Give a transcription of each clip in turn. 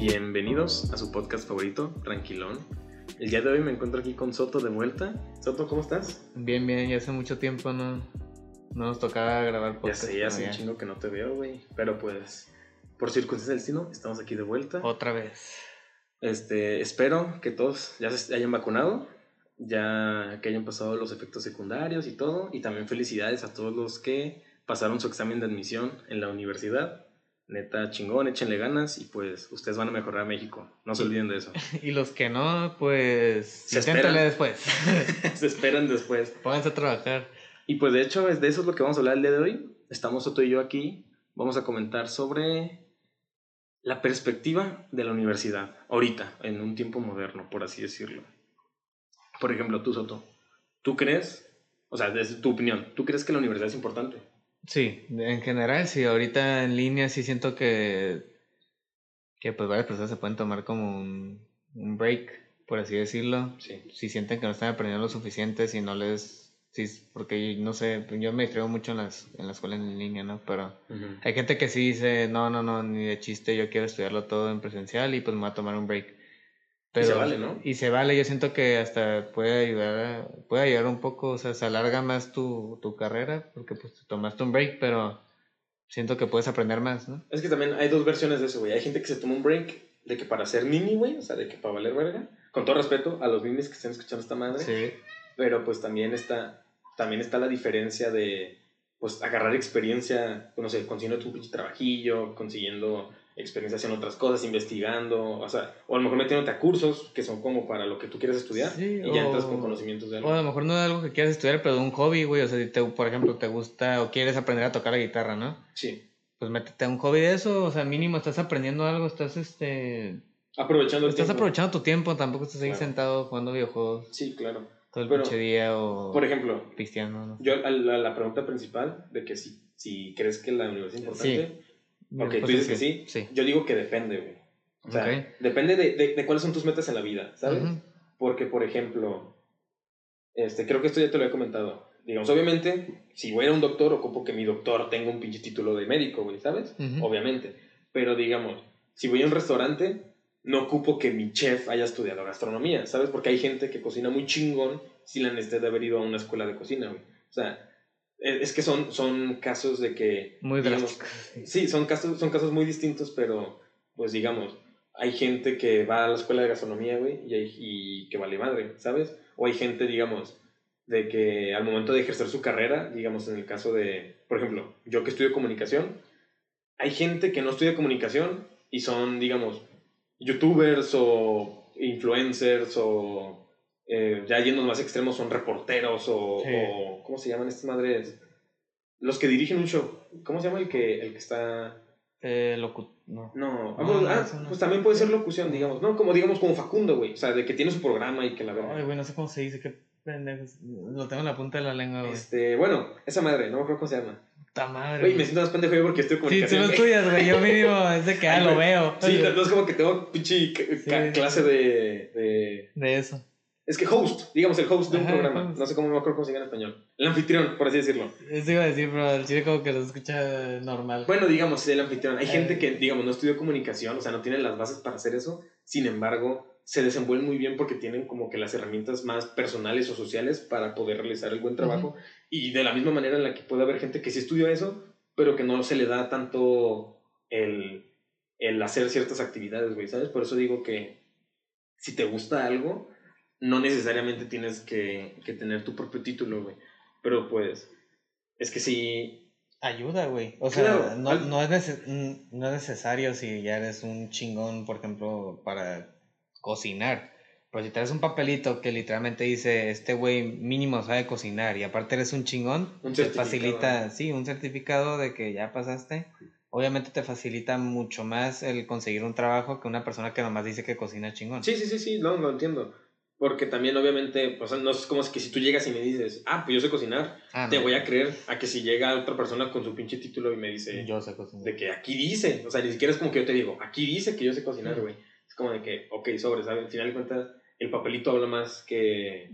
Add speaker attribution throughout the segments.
Speaker 1: Bienvenidos a su podcast favorito, Tranquilón. El día de hoy me encuentro aquí con Soto de vuelta. Soto, ¿cómo estás?
Speaker 2: Bien, bien, ya hace mucho tiempo no, no nos tocaba grabar
Speaker 1: Ya
Speaker 2: podcast.
Speaker 1: sé,
Speaker 2: pero
Speaker 1: hace un
Speaker 2: ya.
Speaker 1: chingo que no te veo, güey. Pero pues, por circunstancias del destino, estamos aquí de vuelta.
Speaker 2: Otra vez.
Speaker 1: Este, espero que todos ya se hayan vacunado, ya que hayan pasado los efectos secundarios y todo. Y también felicidades a todos los que pasaron su examen de admisión en la universidad. Neta, chingón, échenle ganas y pues ustedes van a mejorar a México. No se olviden de eso.
Speaker 2: Y los que no, pues
Speaker 1: Se
Speaker 2: inténtale después.
Speaker 1: se esperan después.
Speaker 2: Pónganse a trabajar.
Speaker 1: Y pues de hecho, es de eso es lo que vamos a hablar el día de hoy. Estamos Soto y yo aquí. Vamos a comentar sobre la perspectiva de la universidad, ahorita, en un tiempo moderno, por así decirlo. Por ejemplo, tú, Soto, ¿tú crees, o sea, desde tu opinión, ¿tú crees que la universidad es importante?
Speaker 2: Sí, en general, sí. Ahorita en línea sí siento que, que pues varias personas se pueden tomar como un, un break, por así decirlo.
Speaker 1: Sí.
Speaker 2: Si sienten que no están aprendiendo lo suficiente, si no les... Sí, porque no sé, yo me distraigo mucho en las, en la escuela en línea, ¿no? Pero Hay gente que sí dice, no, no, no, ni de chiste, yo quiero estudiarlo todo en presencial y pues me voy a tomar un break.
Speaker 1: Se vale, ¿no?
Speaker 2: Y se vale, yo siento que hasta puede ayudar, a- puede ayudar un poco, o sea, se alarga más tu, tu carrera porque pues te tomaste un break, pero siento que puedes aprender más, ¿no?
Speaker 1: Es que también hay dos versiones de eso, güey. Hay gente que se toma un break de que para ser mini, güey, o sea, de que para valer verga. Con todo respeto a los minis que estén escuchando esta madre.
Speaker 2: Sí,
Speaker 1: pero pues también está, también está la diferencia de pues agarrar experiencia, no sé, consiguiendo tu trabajillo, consiguiendo experiencias en otras cosas, investigando, o sea, o a lo mejor metiéndote a cursos que son como para lo que tú quieres estudiar
Speaker 2: Sí,
Speaker 1: y ya entras con conocimientos de
Speaker 2: o a lo
Speaker 1: algo.
Speaker 2: mejor no es algo que quieras estudiar, pero de un hobby, güey, o sea, si te, por ejemplo, te gusta o quieres aprender a tocar la guitarra, ¿no?
Speaker 1: Sí,
Speaker 2: Pues métete a un hobby de eso, o sea, mínimo estás aprendiendo algo, estás, este,
Speaker 1: aprovechando el
Speaker 2: Estás
Speaker 1: tiempo.
Speaker 2: aprovechando tu tiempo, tampoco estás ahí
Speaker 1: Claro.
Speaker 2: sentado jugando videojuegos
Speaker 1: Sí, claro.
Speaker 2: todo el
Speaker 1: Pero,
Speaker 2: día o
Speaker 1: Por ejemplo,
Speaker 2: pisteando, ¿no?
Speaker 1: yo a la, la pregunta principal de que si, si crees que la universidad es importante, ok, tú dices
Speaker 2: es
Speaker 1: que sí,
Speaker 2: Sí.
Speaker 1: yo digo que depende, güey. O sea,
Speaker 2: Ok.
Speaker 1: depende de, de, de cuáles son tus metas en la vida, ¿sabes?
Speaker 2: Ujú.
Speaker 1: Porque, por ejemplo, este, creo que esto ya te lo he comentado. Digamos, obviamente, si voy a ir a un doctor, ocupo que mi doctor tenga un pinche título de médico, güey, ¿sabes?
Speaker 2: Ujú.
Speaker 1: Obviamente. Pero, digamos, si voy a un restaurante, no ocupo que mi chef haya estudiado gastronomía, ¿sabes? Porque hay gente que cocina muy chingón sin la necesidad de haber ido a una escuela de cocina, güey. O sea, es es que son, son casos de que...
Speaker 2: Muy
Speaker 1: digamos. Sí, son casos, son casos muy distintos, pero pues digamos, hay gente que va a la escuela de gastronomía, güey, y, hay- y que vale madre, ¿sabes? O hay gente, digamos, de que al momento de ejercer su carrera, digamos, en el caso de, por ejemplo, yo que estudio comunicación, hay gente que no estudia comunicación y son, digamos, youtubers o influencers o eh, ya yendo más extremos son reporteros o,
Speaker 2: Sí.
Speaker 1: o- ¿cómo se llaman estas madres? Los que dirigen un show. ¿Cómo se llama el que, el que está...?
Speaker 2: Eh, locu- no.
Speaker 1: No, ah,
Speaker 2: No,
Speaker 1: pues,
Speaker 2: no,
Speaker 1: ah,
Speaker 2: no.
Speaker 1: pues también puede ser locución, digamos, ¿no? Como digamos como Facundo, güey. O sea, de que tiene su programa y que la
Speaker 2: Ay,
Speaker 1: verdad.
Speaker 2: güey, no sé cómo se dice, qué pendejos. Lo tengo en la punta de la lengua, güey.
Speaker 1: Este, bueno, esa madre, no me acuerdo cómo se llama.
Speaker 2: Puta madre.
Speaker 1: Güey, me siento más pendejo yo porque estoy
Speaker 2: Sí, tú lo estudias, güey. Yo mínimo es de que, ah,
Speaker 1: Ay,
Speaker 2: lo veo.
Speaker 1: Sí, entonces como que tengo pinche
Speaker 2: Sí.
Speaker 1: clase de, de...
Speaker 2: De eso.
Speaker 1: Es que host, digamos, el host de un
Speaker 2: Ajá,
Speaker 1: programa. No sé cómo me acuerdo cómo se llama en español. El anfitrión, por así decirlo.
Speaker 2: Eso iba a decir, pero el chile como que lo escucha normal.
Speaker 1: Bueno, digamos, el anfitrión. Hay
Speaker 2: Eh.
Speaker 1: gente que, digamos, no estudió comunicación, o sea, no tiene las bases para hacer eso. Sin embargo, se desenvuelven muy bien porque tienen como que las herramientas más personales o sociales para poder realizar el buen trabajo. Y de la misma manera en la que puede haber gente que sí estudió eso, pero que no se le da tanto el, el hacer ciertas actividades, güey, ¿sabes? Por eso digo que si te gusta algo, no necesariamente tienes que, que tener tu propio título, güey. Pero pues, es que sí,
Speaker 2: Ayuda, güey. O sea, no,
Speaker 1: al-
Speaker 2: no, es nece- mm, no es necesario si ya eres un chingón, por ejemplo, para cocinar. Pero si traes un papelito que literalmente dice, este güey mínimo sabe cocinar y aparte eres un chingón,
Speaker 1: Un
Speaker 2: te facilita, sí, un certificado de que ya pasaste. Obviamente te facilita mucho más el conseguir un trabajo que una persona que nomás dice que cocina chingón.
Speaker 1: Sí, sí, sí, sí, no, lo entiendo. Porque también, obviamente, pues no es como que si tú llegas y me dices, ah, pues yo sé cocinar,
Speaker 2: Ah,
Speaker 1: te
Speaker 2: no.
Speaker 1: voy a creer a que si llega otra persona con su pinche título y me dice,
Speaker 2: Yo sé cocinar.
Speaker 1: de que aquí dice, o sea, ni siquiera es como que yo te digo, aquí dice que yo sé cocinar, güey. Es como de que, ok, sobre, ¿sabes? Al final de cuentas, el papelito habla más que...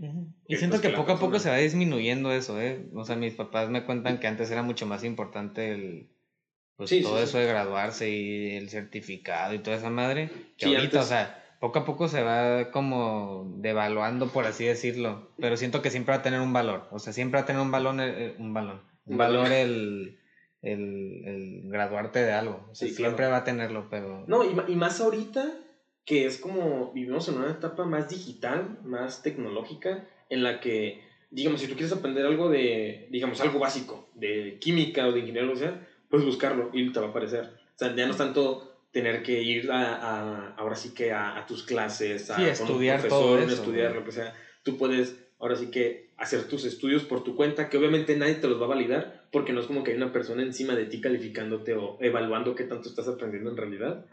Speaker 2: Y siento
Speaker 1: pues,
Speaker 2: que poco a poco se va disminuyendo eso, ¿eh? O sea, mis papás me cuentan que antes era mucho más importante el, pues todo eso de graduarse y el certificado y toda esa madre, que ahorita, o sea, poco a poco se va como devaluando, por así decirlo, pero siento que siempre va a tener un valor, o sea, siempre va a tener un balón, eh, un balón, un valor el, el, graduarte de algo, siempre va a tenerlo, pero...
Speaker 1: No, y, y más ahorita que es como vivimos en una etapa más digital, más tecnológica, en la que, digamos, si tú quieres aprender algo de, digamos, algo básico, de química o de ingeniería, o sea, puedes buscarlo y te va a aparecer. O sea, ya no es tanto tener que ir a, ahora sí que a, tus clases, a
Speaker 2: estudiar todo eso,
Speaker 1: estudiar lo que sea. Tú puedes ahora sí que hacer tus estudios por tu cuenta, que obviamente nadie te los va a validar, porque no es como que hay una persona encima de ti calificándote o evaluando qué tanto estás aprendiendo en realidad,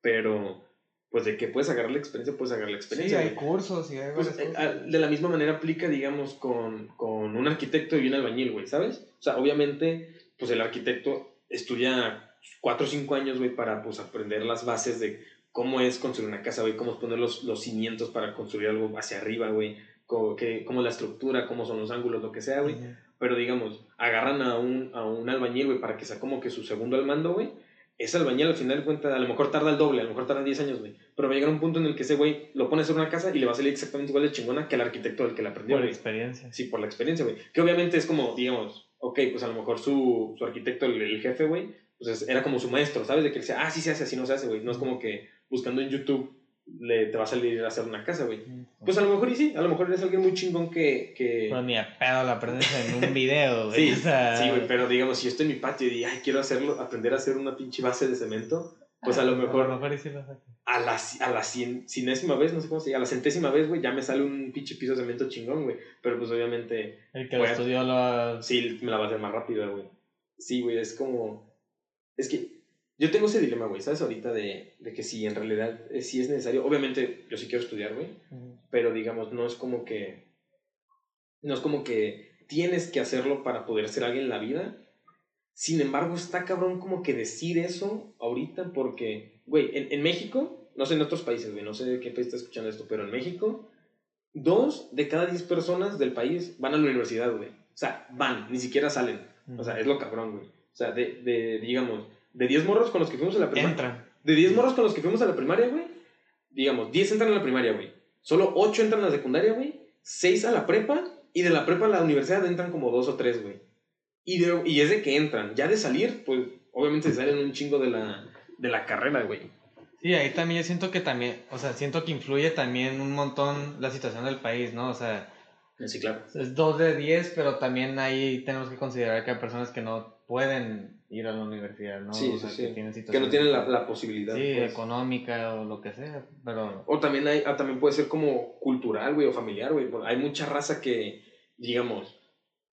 Speaker 1: pero pues de que puedes agarrar la experiencia, puedes agarrar la experiencia.
Speaker 2: Sí, hay cursos y hay
Speaker 1: pues, eh, De la misma manera aplica, digamos, con, con un arquitecto y un albañil, güey, ¿sabes? O sea, obviamente, pues el arquitecto estudia cuatro o cinco años, güey, para pues aprender las bases de cómo es construir una casa, güey, cómo es poner los, los cimientos para construir algo hacia arriba, güey, cómo, qué, cómo la estructura, cómo son los ángulos, lo que sea, güey. Pero digamos, agarran a un, a un albañil, güey, para que sea como que su segundo al mando, güey ese albañil al final de cuentas a lo mejor tarda el doble, a lo mejor tarda 10 años, güey. Pero va a llegar un punto en el que ese güey lo pone a hacer una casa y le va a salir exactamente igual de chingona que el arquitecto del que la aprendió.
Speaker 2: Por la experiencia.
Speaker 1: Sí, por la experiencia, güey. Que obviamente es como, digamos, ok, pues a lo mejor su, su arquitecto, el, jefe, güey, pues era como su maestro, ¿sabes? De que él decía, ah, sí se hace, así no se hace, güey. No es como que buscando en YouTube le, te va a salir a hacer una casa, güey. Pues a lo mejor y sí, a lo mejor eres alguien muy chingón que... que...
Speaker 2: Pues ni a pedo la aprendes en un video, güey.
Speaker 1: sí, sí, güey, pero digamos, si yo estoy en mi patio y ay, quiero hacerlo, aprender a hacer una pinche base de cemento, pues a lo mejor...
Speaker 2: A lo mejor sí lo
Speaker 1: a la, a la cien, cienésima vez, no sé cómo se llama, a la centésima vez, güey, ya me sale un pinche piso de cemento chingón, güey. Pero pues obviamente...
Speaker 2: El que lo estudió lo...
Speaker 1: Sí, me la va a hacer más rápido, güey. Sí, güey, es como... Es que yo tengo ese dilema, güey, ¿sabes? Ahorita de, de que si en realidad eh, sí es necesario. Obviamente, yo sí quiero estudiar, güey. Pero digamos, no es como que. No es como que tienes que hacerlo para poder ser alguien en la vida. Sin embargo, está cabrón como que decir eso ahorita porque, güey, en, en México, no sé en otros países, güey, no sé de qué país está escuchando esto, pero en México, dos de cada diez personas del país van a la universidad, güey. O sea, van, ni siquiera salen. O sea, es lo cabrón, güey. O sea, de, de digamos, de 10 morros con los que fuimos a la primaria. Entran. De 10 morros con los que fuimos a la primaria, güey. Digamos, 10 entran a la primaria, güey. Solo 8 entran a la secundaria, güey. 6 a la prepa. Y de la prepa a la universidad entran como 2 o 3, güey. Y, y es de que entran. Ya de salir, pues obviamente se salen un chingo de la, de la carrera, güey.
Speaker 2: Sí, ahí también yo siento que también, o sea, siento que influye también un montón la situación del país, ¿no? O sea,
Speaker 1: sí, claro.
Speaker 2: Es 2 de 10, pero también ahí tenemos que considerar que hay personas que no pueden ir a la universidad, ¿no?
Speaker 1: Sí, sí, sí. Que, no tienen la, la posibilidad.
Speaker 2: Sí, pues. económica o lo que sea, pero...
Speaker 1: O también, hay, ah, también puede ser como cultural, güey, o familiar, güey. Hay mucha raza que, digamos,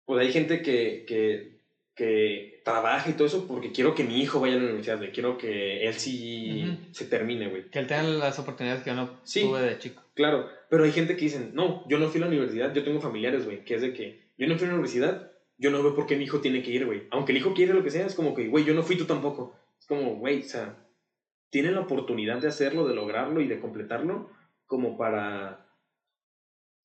Speaker 1: pues hay gente que, que, que trabaja y todo eso porque quiero que mi hijo vaya a la universidad, güey. Quiero que él sí se termine, güey.
Speaker 2: Que él tenga las oportunidades que yo no tuve de chico.
Speaker 1: Claro, pero hay gente que dicen, no, yo no fui a la universidad, yo tengo familiares, güey, que es de que yo no fui a la universidad yo no veo por qué mi hijo tiene que ir, güey. Aunque el hijo quiere lo que sea, es como que, güey, yo no fui tú tampoco. Es como, güey, o sea, tienen la oportunidad de hacerlo, de lograrlo y de completarlo, como para.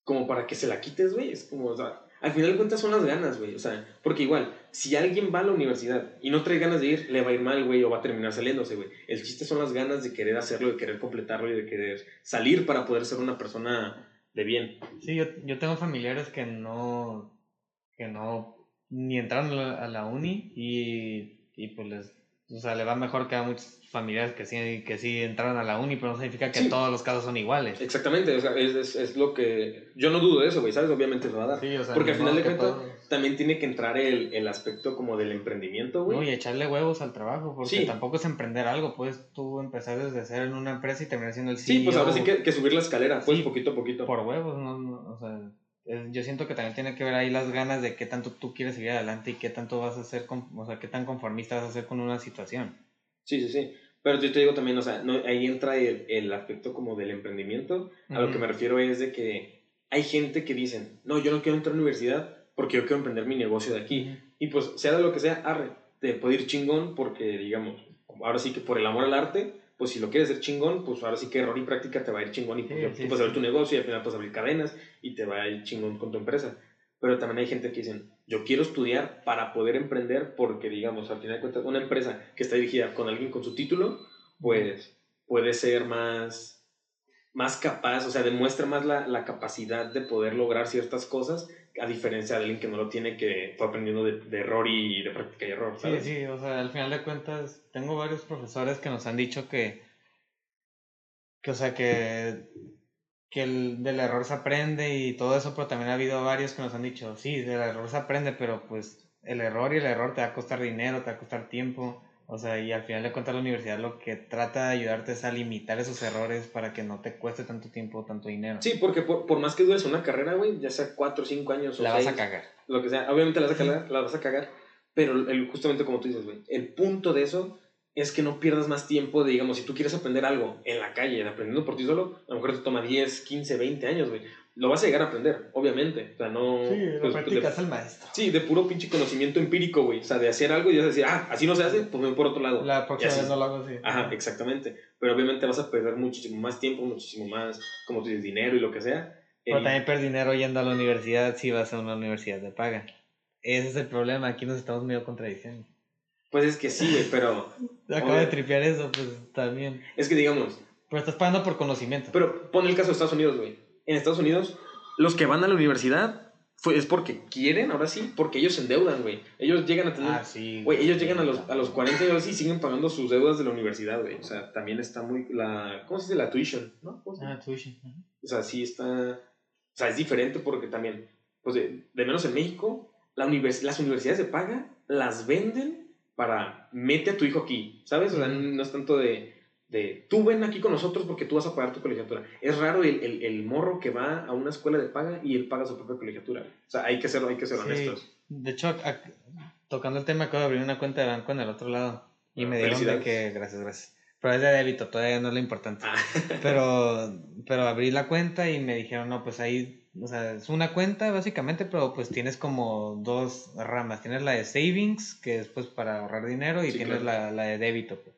Speaker 1: como para que se la quites, güey. Es como, o sea, al final de cuentas son las ganas, güey. O sea, porque igual, si alguien va a la universidad y no trae ganas de ir, le va a ir mal, güey, o va a terminar saliéndose, güey. El chiste son las ganas de querer hacerlo, de querer completarlo y de querer salir para poder ser una persona de bien.
Speaker 2: Sí, yo, yo tengo familiares que no. que no ni entraron a la, uni y, y, pues les, o sea, le va mejor que a muchos familiares que sí, que sí entraron a la uni, pero no significa que todos los casos son iguales.
Speaker 1: Exactamente, o sea, es, es, es, lo que... Yo no dudo de eso, güey, ¿sabes? Obviamente se va a dar. Sí, o sea, Porque al final de cuentas también tiene que entrar el, el aspecto como del emprendimiento, güey.
Speaker 2: No, y echarle huevos al trabajo, porque tampoco es emprender algo, puedes tú empezar desde ser en una empresa y terminar siendo el CEO.
Speaker 1: Sí, pues ahora sí que, que subir la escalera, pues poquito a poquito.
Speaker 2: Por huevos, no, no o sea yo siento que también tiene que ver ahí las ganas de qué tanto tú quieres seguir adelante y qué tanto vas a hacer, o sea, qué tan conformista vas a ser con una situación.
Speaker 1: Sí, sí, sí. Pero yo te digo también, o sea, no, ahí entra el, el, aspecto como del emprendimiento. A lo que me refiero es de que hay gente que dicen, no, yo no quiero entrar a la universidad porque yo quiero emprender mi negocio de aquí. Y pues, sea de lo que sea, arre, te puede ir chingón porque, digamos, ahora sí que por el amor al arte, pues si lo quieres hacer chingón, pues ahora sí que error y práctica te va a ir chingón y pues, tú puedes abrir tu negocio y al final puedes abrir cadenas y te va a ir chingón con tu empresa. Pero también hay gente que dicen, yo quiero estudiar para poder emprender porque, digamos, al final de cuentas, una empresa que está dirigida con alguien con su título, pues puede ser más, más capaz, o sea, demuestra más la, la capacidad de poder lograr ciertas cosas a diferencia de alguien que no lo tiene, que fue aprendiendo de, de error y de práctica y error. ¿sabes?
Speaker 2: Sí, sí, o sea, al final de cuentas, tengo varios profesores que nos han dicho que, que o sea, que, que el, del error se aprende y todo eso, pero también ha habido varios que nos han dicho, sí, del error se aprende, pero pues el error y el error te va a costar dinero, te va a costar tiempo. O sea, y al final de cuentas la universidad lo que trata de ayudarte es a limitar esos errores para que no te cueste tanto tiempo o tanto dinero.
Speaker 1: Sí, porque por, por más que dures una carrera, güey, ya sea cuatro o cinco años o
Speaker 2: La vas a cagar.
Speaker 1: lo que sea, obviamente la vas a cagar, la vas a cagar, pero el, justamente como tú dices, güey, el punto de eso es que no pierdas más tiempo, de, digamos, si tú quieres aprender algo en la calle, aprendiendo por ti solo, a lo mejor te toma 10, 15, 20 años, güey. Lo vas a llegar a aprender, obviamente. O sea, no...
Speaker 2: Sí, lo
Speaker 1: pues,
Speaker 2: practicas
Speaker 1: de-
Speaker 2: al maestro.
Speaker 1: Sí, de puro pinche conocimiento empírico, güey. O sea, de hacer algo y a decir, ah, así no se hace, pues me voy por otro lado.
Speaker 2: La próxima vez no lo hago así.
Speaker 1: Ajá, exactamente. Pero obviamente vas a perder muchísimo más tiempo, muchísimo más, como tú dices, dinero y lo que sea.
Speaker 2: Pero
Speaker 1: Eh,
Speaker 2: también perdí dinero yendo a la universidad si vas a una universidad de paga. Ese es el problema, aquí nos estamos medio contradiciendo.
Speaker 1: Pues es que sí, güey, pero
Speaker 2: Acabo de tripear eso, pues también.
Speaker 1: es que digamos,
Speaker 2: Pero estás pagando por conocimiento.
Speaker 1: pero pon el caso de Estados Unidos, güey. En Estados Unidos, los que van a la universidad fue, es porque quieren, ahora sí, porque ellos se endeudan, güey. Ellos llegan a tener...
Speaker 2: ah, sí.
Speaker 1: Güey, ellos llegan a los, a los 40 años y siguen pagando sus deudas de la universidad, güey. O sea, también está muy... La, ¿Cómo se dice? La tuition, ¿no? ¿Cómo se?
Speaker 2: Ah, tuition.
Speaker 1: O sea, sí está... O sea, es diferente porque también, pues de, de menos en México, la univers- las universidades de paga las venden para mete a tu hijo aquí, ¿sabes? O sea, no es tanto de, de tú ven aquí con nosotros porque tú vas a pagar tu colegiatura. Es raro el, el, el morro que va a una escuela de paga y él paga su propia colegiatura. O sea, hay que ser, hay que ser
Speaker 2: Sí.
Speaker 1: honestos.
Speaker 2: De hecho, tocando el tema, acabo de abrir una cuenta de banco en el otro lado. Y
Speaker 1: Ah,
Speaker 2: me dieron de que, gracias, gracias. Pero es de débito, todavía no es lo importante.
Speaker 1: Ah,
Speaker 2: Pero, pero abrí la cuenta y me dijeron, no, pues ahí, o sea, es una cuenta básicamente, pero pues tienes como dos ramas. Tienes la de savings, que es pues para ahorrar dinero, y
Speaker 1: Sí,
Speaker 2: tienes
Speaker 1: claro.
Speaker 2: la, la de débito. pues.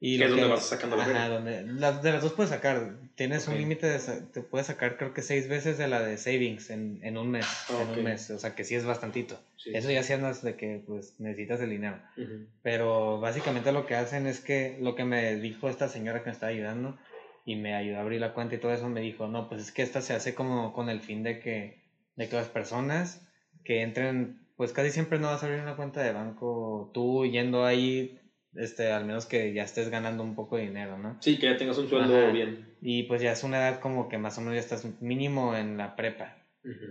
Speaker 2: Y
Speaker 1: Que es donde vas sacando la
Speaker 2: Ajá, donde, las- de las dos puedes sacar. Tienes
Speaker 1: Ok.
Speaker 2: un límite te puedes sacar creo que seis veces de la de savings en, en un mes.
Speaker 1: Ah,
Speaker 2: En un mes, o sea que sí es bastantito.
Speaker 1: Sí.
Speaker 2: Eso ya se andas de que pues necesitas el dinero.
Speaker 1: Ujú.
Speaker 2: Pero básicamente lo que hacen es que lo que me dijo esta señora que me estaba ayudando y me ayudó a abrir la cuenta y todo eso, me dijo, no, pues es que esta se hace como con el fin de que, de que las personas que entren, pues casi siempre no vas a abrir una cuenta de banco tú yendo ahí, este, al menos que ya estés ganando un poco de dinero, ¿no?
Speaker 1: Sí, que ya tengas un sueldo
Speaker 2: Ajá.
Speaker 1: bien.
Speaker 2: Y pues ya es una edad como que más o menos ya estás mínimo en la prepa.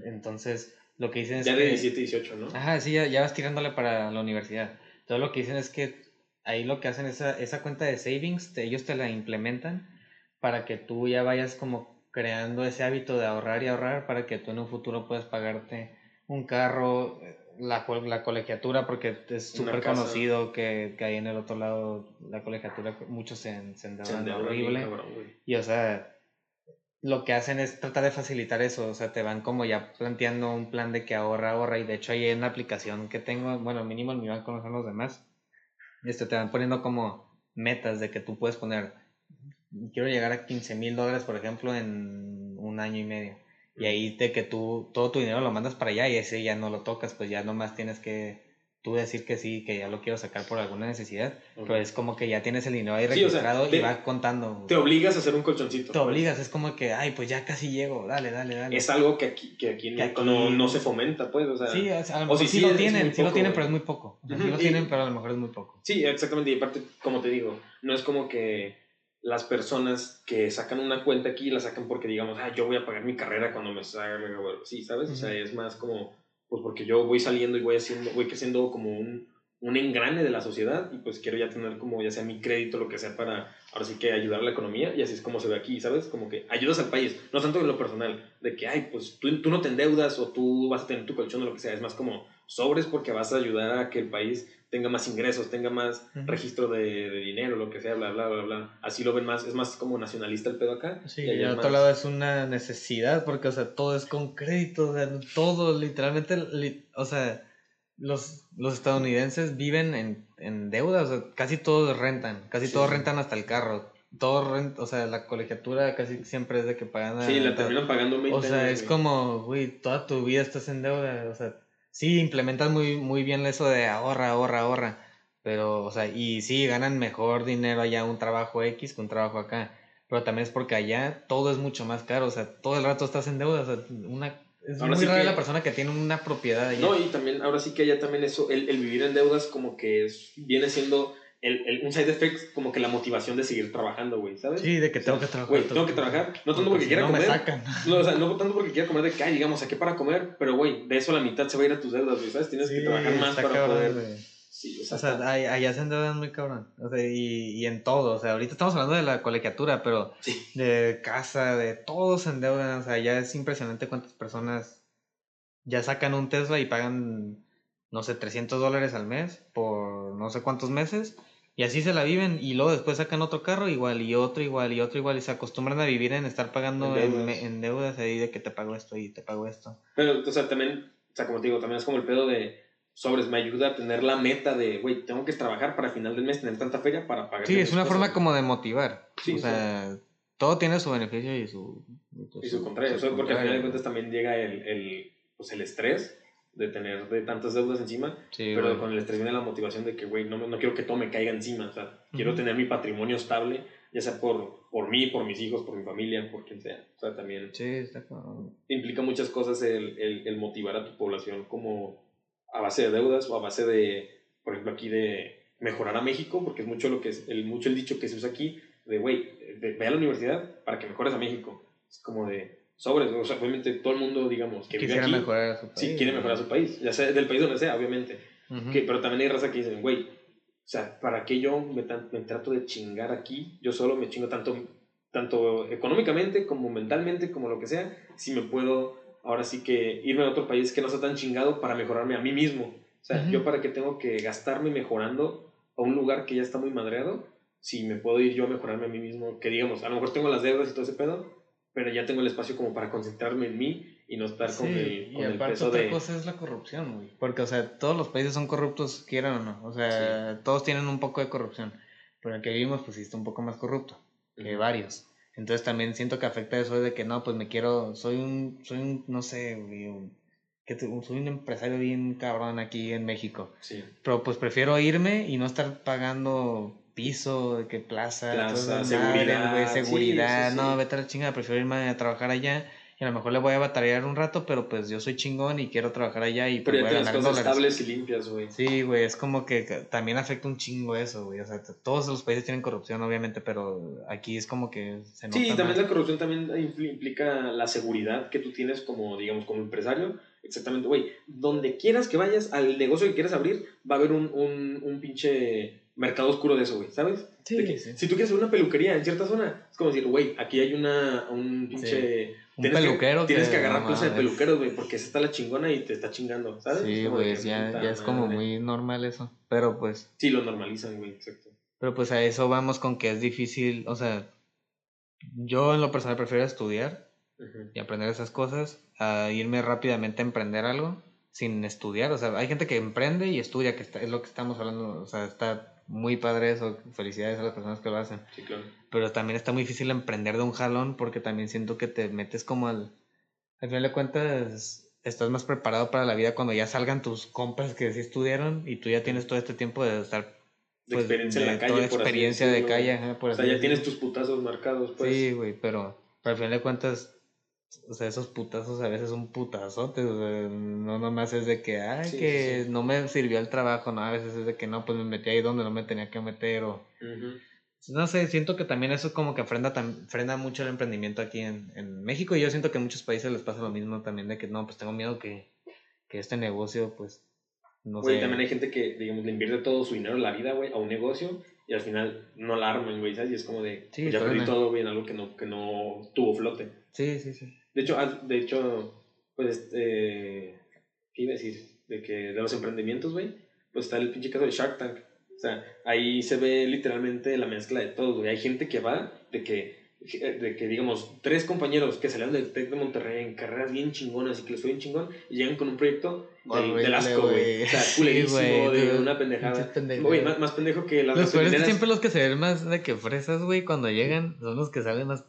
Speaker 2: Entonces, lo que dicen es
Speaker 1: Ya
Speaker 2: que...
Speaker 1: de 17, 18, ¿no?
Speaker 2: Ajá, sí, ya, ya vas tirándole para la universidad. Entonces lo que dicen es que ahí lo que hacen esa, esa cuenta de savings, te- ellos te la implementan para que tú ya vayas como creando ese hábito de ahorrar y ahorrar para que tú en un futuro puedas pagarte un carro, eh, la, la colegiatura, porque es súper conocido que, que ahí en el otro lado la colegiatura, muchos se, se endeudan horrible.
Speaker 1: cabrón.
Speaker 2: Y o sea, lo que hacen es tratar de facilitar eso, o sea, te van como ya planteando un plan de que ahorra, ahorra, y de hecho ahí hay una aplicación que tengo, bueno, mínimo en mi banco no son los demás, este, te van poniendo como metas de que tú puedes poner, quiero llegar a 15 mil dólares, por ejemplo, en un año y medio, y ahí de que tú, todo tu dinero lo mandas para allá y ese ya no lo tocas, pues ya nomás tienes que tú decir que sí, que ya lo quiero sacar por alguna necesidad, pero es como que ya tienes el dinero ahí
Speaker 1: Sí, o sea,
Speaker 2: registrado
Speaker 1: te-
Speaker 2: y va contando.
Speaker 1: Te obligas a hacer un colchoncito.
Speaker 2: Te obligas, es como que, ay, pues ya casi llego, dale, dale, dale.
Speaker 1: Es algo que aquí, que aquí,
Speaker 2: Que aquí-
Speaker 1: No, no se fomenta, pues, o sea...
Speaker 2: sí, es- a lo
Speaker 1: o
Speaker 2: mejor
Speaker 1: si
Speaker 2: sí,
Speaker 1: sí,
Speaker 2: lo tienen, sí lo tienen,
Speaker 1: güey.
Speaker 2: pero es muy poco. O sea, sí lo
Speaker 1: y-
Speaker 2: tienen, pero a lo mejor es muy poco.
Speaker 1: Sí, exactamente. Y aparte, como te digo, no es como que las personas que sacan una cuenta aquí la sacan porque digamos, ah, yo voy a pagar mi carrera cuando me salga, güey". Sí, ¿sabes? O sea, es más como, pues porque yo voy saliendo y voy haciendo, voy creciendo como un, un engrane de la sociedad y pues quiero ya tener como ya sea mi crédito, lo que sea para ahora sí que ayudar a la economía y así es como se ve aquí, ¿sabes? Como que ayudas al país, no tanto en lo personal, de que, ay, pues tú, tú no te endeudas o tú vas a tener tu colchón o lo que sea, es más como sobres porque vas a ayudar a que el país tenga más ingresos, tenga más registro de, de dinero, lo que sea, bla, bla, bla, bla. Así lo ven más, es más como nacionalista el pedo acá.
Speaker 2: Sí,
Speaker 1: y
Speaker 2: y al otro
Speaker 1: más-
Speaker 2: lado es una necesidad, porque, o sea, todo es con crédito, o sea, todo, literalmente, li- o sea, los, los estadounidenses viven en, en deuda, o sea, casi todos rentan, casi
Speaker 1: Sí,
Speaker 2: todos rentan hasta el carro, rent, o sea, la colegiatura casi siempre es de que pagan
Speaker 1: Sí, la terminan pagando 20
Speaker 2: O sea,
Speaker 1: años,
Speaker 2: es
Speaker 1: güey.
Speaker 2: como, güey, toda tu vida estás en deuda, o sea, sí, implementan muy, muy bien eso de ahorra, ahorra, ahorra. Pero, o sea, y sí, ganan mejor dinero allá un trabajo X que un trabajo acá. Pero también es porque allá todo es mucho más caro. O sea, todo el rato estás en deuda. O sea, una, es muy rara la persona que tiene una propiedad allá.
Speaker 1: No, y también, ahora sí que allá también eso, el, el vivir en deudas como que es, viene siendo el, el, un side effect como que la motivación de seguir trabajando, güey, ¿sabes?
Speaker 2: Sí, de que tengo que trabajar.
Speaker 1: Güey, tengo que trabajar. No tanto porque, quiera
Speaker 2: no
Speaker 1: comer.
Speaker 2: Me sacan.
Speaker 1: No, o sea, no tanto porque quiera comer de que, ay, digamos, aquí para comer, pero, güey, de eso la mitad se va a ir a tus deudas, güey, ¿sabes? Tienes
Speaker 2: Sí,
Speaker 1: que trabajar más para
Speaker 2: cabrón,
Speaker 1: poder... Sí,
Speaker 2: O sea, ahí- allá se endeudan muy cabrón. O sea, y, y en todo. O sea, ahorita estamos hablando de la colegiatura, pero
Speaker 1: Sí.
Speaker 2: de casa, de todos se endeudan. O sea, ya es impresionante cuántas personas ya sacan un Tesla y pagan, no sé, 300 dólares al mes por no sé cuántos meses. Y así se la viven. Y luego después sacan otro carro igual, y otro igual, y otro igual. Y se acostumbran a vivir en estar pagando
Speaker 1: En deudas.
Speaker 2: en deudas ahí de que te pago esto y te pago esto.
Speaker 1: Pero, o sea, también, o sea, como te digo, también es como el pedo de sobres, me ayuda a tener la meta de, güey, tengo que trabajar para final del mes tener tanta feria para pagar.
Speaker 2: Sí, es una
Speaker 1: cosas,
Speaker 2: forma como de motivar.
Speaker 1: Sí,
Speaker 2: o sea, todo tiene su beneficio y su...
Speaker 1: Y su contrario, sea, porque al final de cuentas también llega el, el, pues el estrés de tener de tantas deudas encima,
Speaker 2: Sí,
Speaker 1: pero
Speaker 2: güey.
Speaker 1: con el estrés viene la motivación de que, güey, no, no quiero que todo me caiga encima, o sea, quiero
Speaker 2: Ujú.
Speaker 1: tener mi patrimonio estable, ya sea por, por mí, por mis hijos, por mi familia, por quien sea. O sea, también
Speaker 2: Sí, está
Speaker 1: implica muchas cosas el, el, el motivar a tu población como a base de deudas o a base de, por ejemplo, aquí de mejorar a México, porque es mucho lo que es, el, mucho el dicho que se usa aquí, de, güey, ve a la universidad para que mejores a México. Es como de, sobres, o sea, obviamente todo el mundo, digamos, que vive
Speaker 2: Quisiera
Speaker 1: aquí,
Speaker 2: mejorar su país.
Speaker 1: sí, quiere mejorar su país, ya sea del país donde sea, obviamente.
Speaker 2: Ujú.
Speaker 1: Que, pero también hay raza que dicen, güey, o sea, ¿para qué yo me, me trato de chingar aquí? Yo solo me chingo tanto, tanto económicamente como mentalmente, como lo que sea, si me puedo ahora sí que irme a otro país que no sea tan chingado para mejorarme a mí mismo. O sea,
Speaker 2: Ujú.
Speaker 1: yo para qué tengo que gastarme mejorando a un lugar que ya está muy madreado, si me puedo ir yo a mejorarme a mí mismo, que digamos, a lo mejor tengo las deudas y todo ese pedo, pero ya tengo el espacio como para concentrarme en mí y no estar con el,
Speaker 2: y
Speaker 1: con el
Speaker 2: aparte
Speaker 1: peso
Speaker 2: otra
Speaker 1: de...
Speaker 2: cosa es la corrupción, güey. Porque, o sea, todos los países son corruptos, quieran o no. O sea, todos tienen un poco de corrupción. Pero el que vivimos, pues sí está un poco más corrupto que varios. Entonces también siento que afecta eso de que no, pues me quiero, soy un, soy un, no sé, güey, un- que te- soy un empresario bien cabrón aquí en México.
Speaker 1: Sí.
Speaker 2: Pero pues prefiero irme y no estar pagando piso, de que plaza,
Speaker 1: Plaza, seguridad, sí,
Speaker 2: seguridad,
Speaker 1: sí,
Speaker 2: no, vete a la chingada, prefiero irme a trabajar allá y a lo mejor le voy a batallar un rato, pero pues yo soy chingón y quiero trabajar allá y pues
Speaker 1: Pero ya
Speaker 2: voy a
Speaker 1: tienes
Speaker 2: ganar
Speaker 1: cosas estables y limpias, güey.
Speaker 2: Sí, güey, es como que también afecta un chingo eso, güey, o sea, todos los países tienen corrupción, obviamente, pero aquí es como que se nota
Speaker 1: Sí, también
Speaker 2: más.
Speaker 1: la corrupción también impl- implica la seguridad que tú tienes como, digamos, como empresario. Exactamente, güey. Donde quieras que vayas, al negocio que quieras abrir, va a haber un, un, un pinche mercado oscuro de eso, güey, ¿sabes?
Speaker 2: Sí,
Speaker 1: De que
Speaker 2: sí.
Speaker 1: Si tú quieres abrir una peluquería en cierta zona, es como decir, güey, aquí hay una, un pinche...
Speaker 2: Un
Speaker 1: tienes que-
Speaker 2: peluquero
Speaker 1: Tienes
Speaker 2: que,
Speaker 1: que agarrar
Speaker 2: no
Speaker 1: plaza de peluqueros, güey, porque esa está la chingona y te está chingando, ¿sabes?
Speaker 2: Sí, güey,
Speaker 1: que,
Speaker 2: ya, ya es como muy normal eso, pero pues...
Speaker 1: Sí, lo normalizan, güey, exacto.
Speaker 2: Pero pues a eso vamos con que es difícil, o sea, yo en lo personal prefiero estudiar y aprender esas cosas a irme rápidamente a emprender algo sin estudiar, o sea, hay gente que emprende y estudia, que está, es lo que estamos hablando, o sea, está muy padre eso, felicidades a las personas que lo hacen,
Speaker 1: Sí, claro.
Speaker 2: pero también está muy difícil emprender de un jalón porque también siento que te metes como al, al final de cuentas estás más preparado para la vida cuando ya salgan tus compas que sí estudiaron y tú ya tienes todo este tiempo de estar
Speaker 1: De
Speaker 2: pues,
Speaker 1: experiencia en
Speaker 2: de
Speaker 1: la calle,
Speaker 2: toda
Speaker 1: por así
Speaker 2: experiencia de calle, ajá, por
Speaker 1: O sea,
Speaker 2: así
Speaker 1: ya tienes tus putazos marcados, pues.
Speaker 2: Sí, güey, pero, pero al final de cuentas, o sea, esos putazos a veces son putazotes, o sea, no nomás es de que, ay,
Speaker 1: Sí,
Speaker 2: que
Speaker 1: sí,
Speaker 2: no me sirvió el trabajo, no, a veces es de que no, pues me metí ahí donde no me tenía que meter, o, no sé, siento que también eso como que frena, tam- frena mucho el emprendimiento aquí en, en México, y yo siento que en muchos países les pasa lo mismo también, de que no, pues tengo miedo que, que este negocio, pues, no sé.
Speaker 1: también hay gente que, digamos, le invierte todo su dinero en la vida, güey, a un negocio y al final no la arman, güey, ¿sabes? Y es como de,
Speaker 2: Sí,
Speaker 1: pues ya perdí todo, güey, en algo que no, que no tuvo flote.
Speaker 2: Sí, sí, sí.
Speaker 1: De hecho, de hecho, pues, este, ¿qué iba a decir? De que de los emprendimientos, güey, pues está el pinche caso de Shark Tank. O sea, ahí se ve literalmente la mezcla de todo, güey. Hay gente que va de que, de que digamos, tres compañeros que salieron del TEC de Monterrey en carreras bien chingonas y que les fue bien chingón y llegan con un proyecto del, asco, güey. O sea,
Speaker 2: Sí,
Speaker 1: culerísimo,
Speaker 2: güey,
Speaker 1: de una pendejada. Güey, más, más pendejo que las
Speaker 2: Los peores siempre los que se ven más de que fresas, güey, cuando llegan, son los que salen más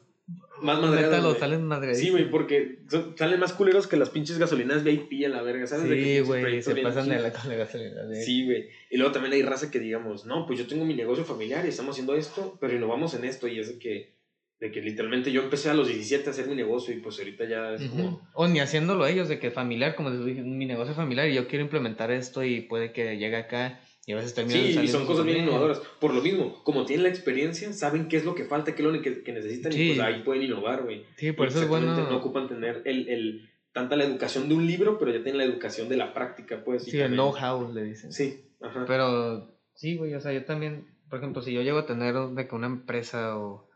Speaker 1: más madreados.
Speaker 2: Salen madreados.
Speaker 1: Sí, güey, porque son- salen más culeros que las pinches gasolinas VIP a la verga, ¿sabes?
Speaker 2: Sí, güey, se pasan de la gasolina. sí.
Speaker 1: Sí, güey. Y luego también hay raza que digamos, no, pues yo tengo mi negocio familiar y estamos haciendo esto, pero innovamos en esto. Y es de que, de que literalmente yo empecé a los 17 a hacer mi negocio y pues ahorita ya es como...
Speaker 2: O ni haciéndolo ellos, de que familiar, como les dije, mi negocio familiar y yo quiero implementar esto y puede que llegue acá y a veces termina
Speaker 1: Sí, y son cosas bien innovadoras. Por lo mismo, como tienen la experiencia, saben qué es lo que falta, qué es lo que, que necesitan
Speaker 2: Sí.
Speaker 1: y pues ahí pueden innovar, güey.
Speaker 2: Sí, por eso es bueno.
Speaker 1: No ocupan tener el, el, tanta la educación de un libro, pero ya tienen la educación de la práctica, pues.
Speaker 2: Sí, el know-how le dicen.
Speaker 1: Sí, ajá.
Speaker 2: Pero sí, güey, o sea, yo también, por ejemplo, si yo llego a tener de que una empresa o,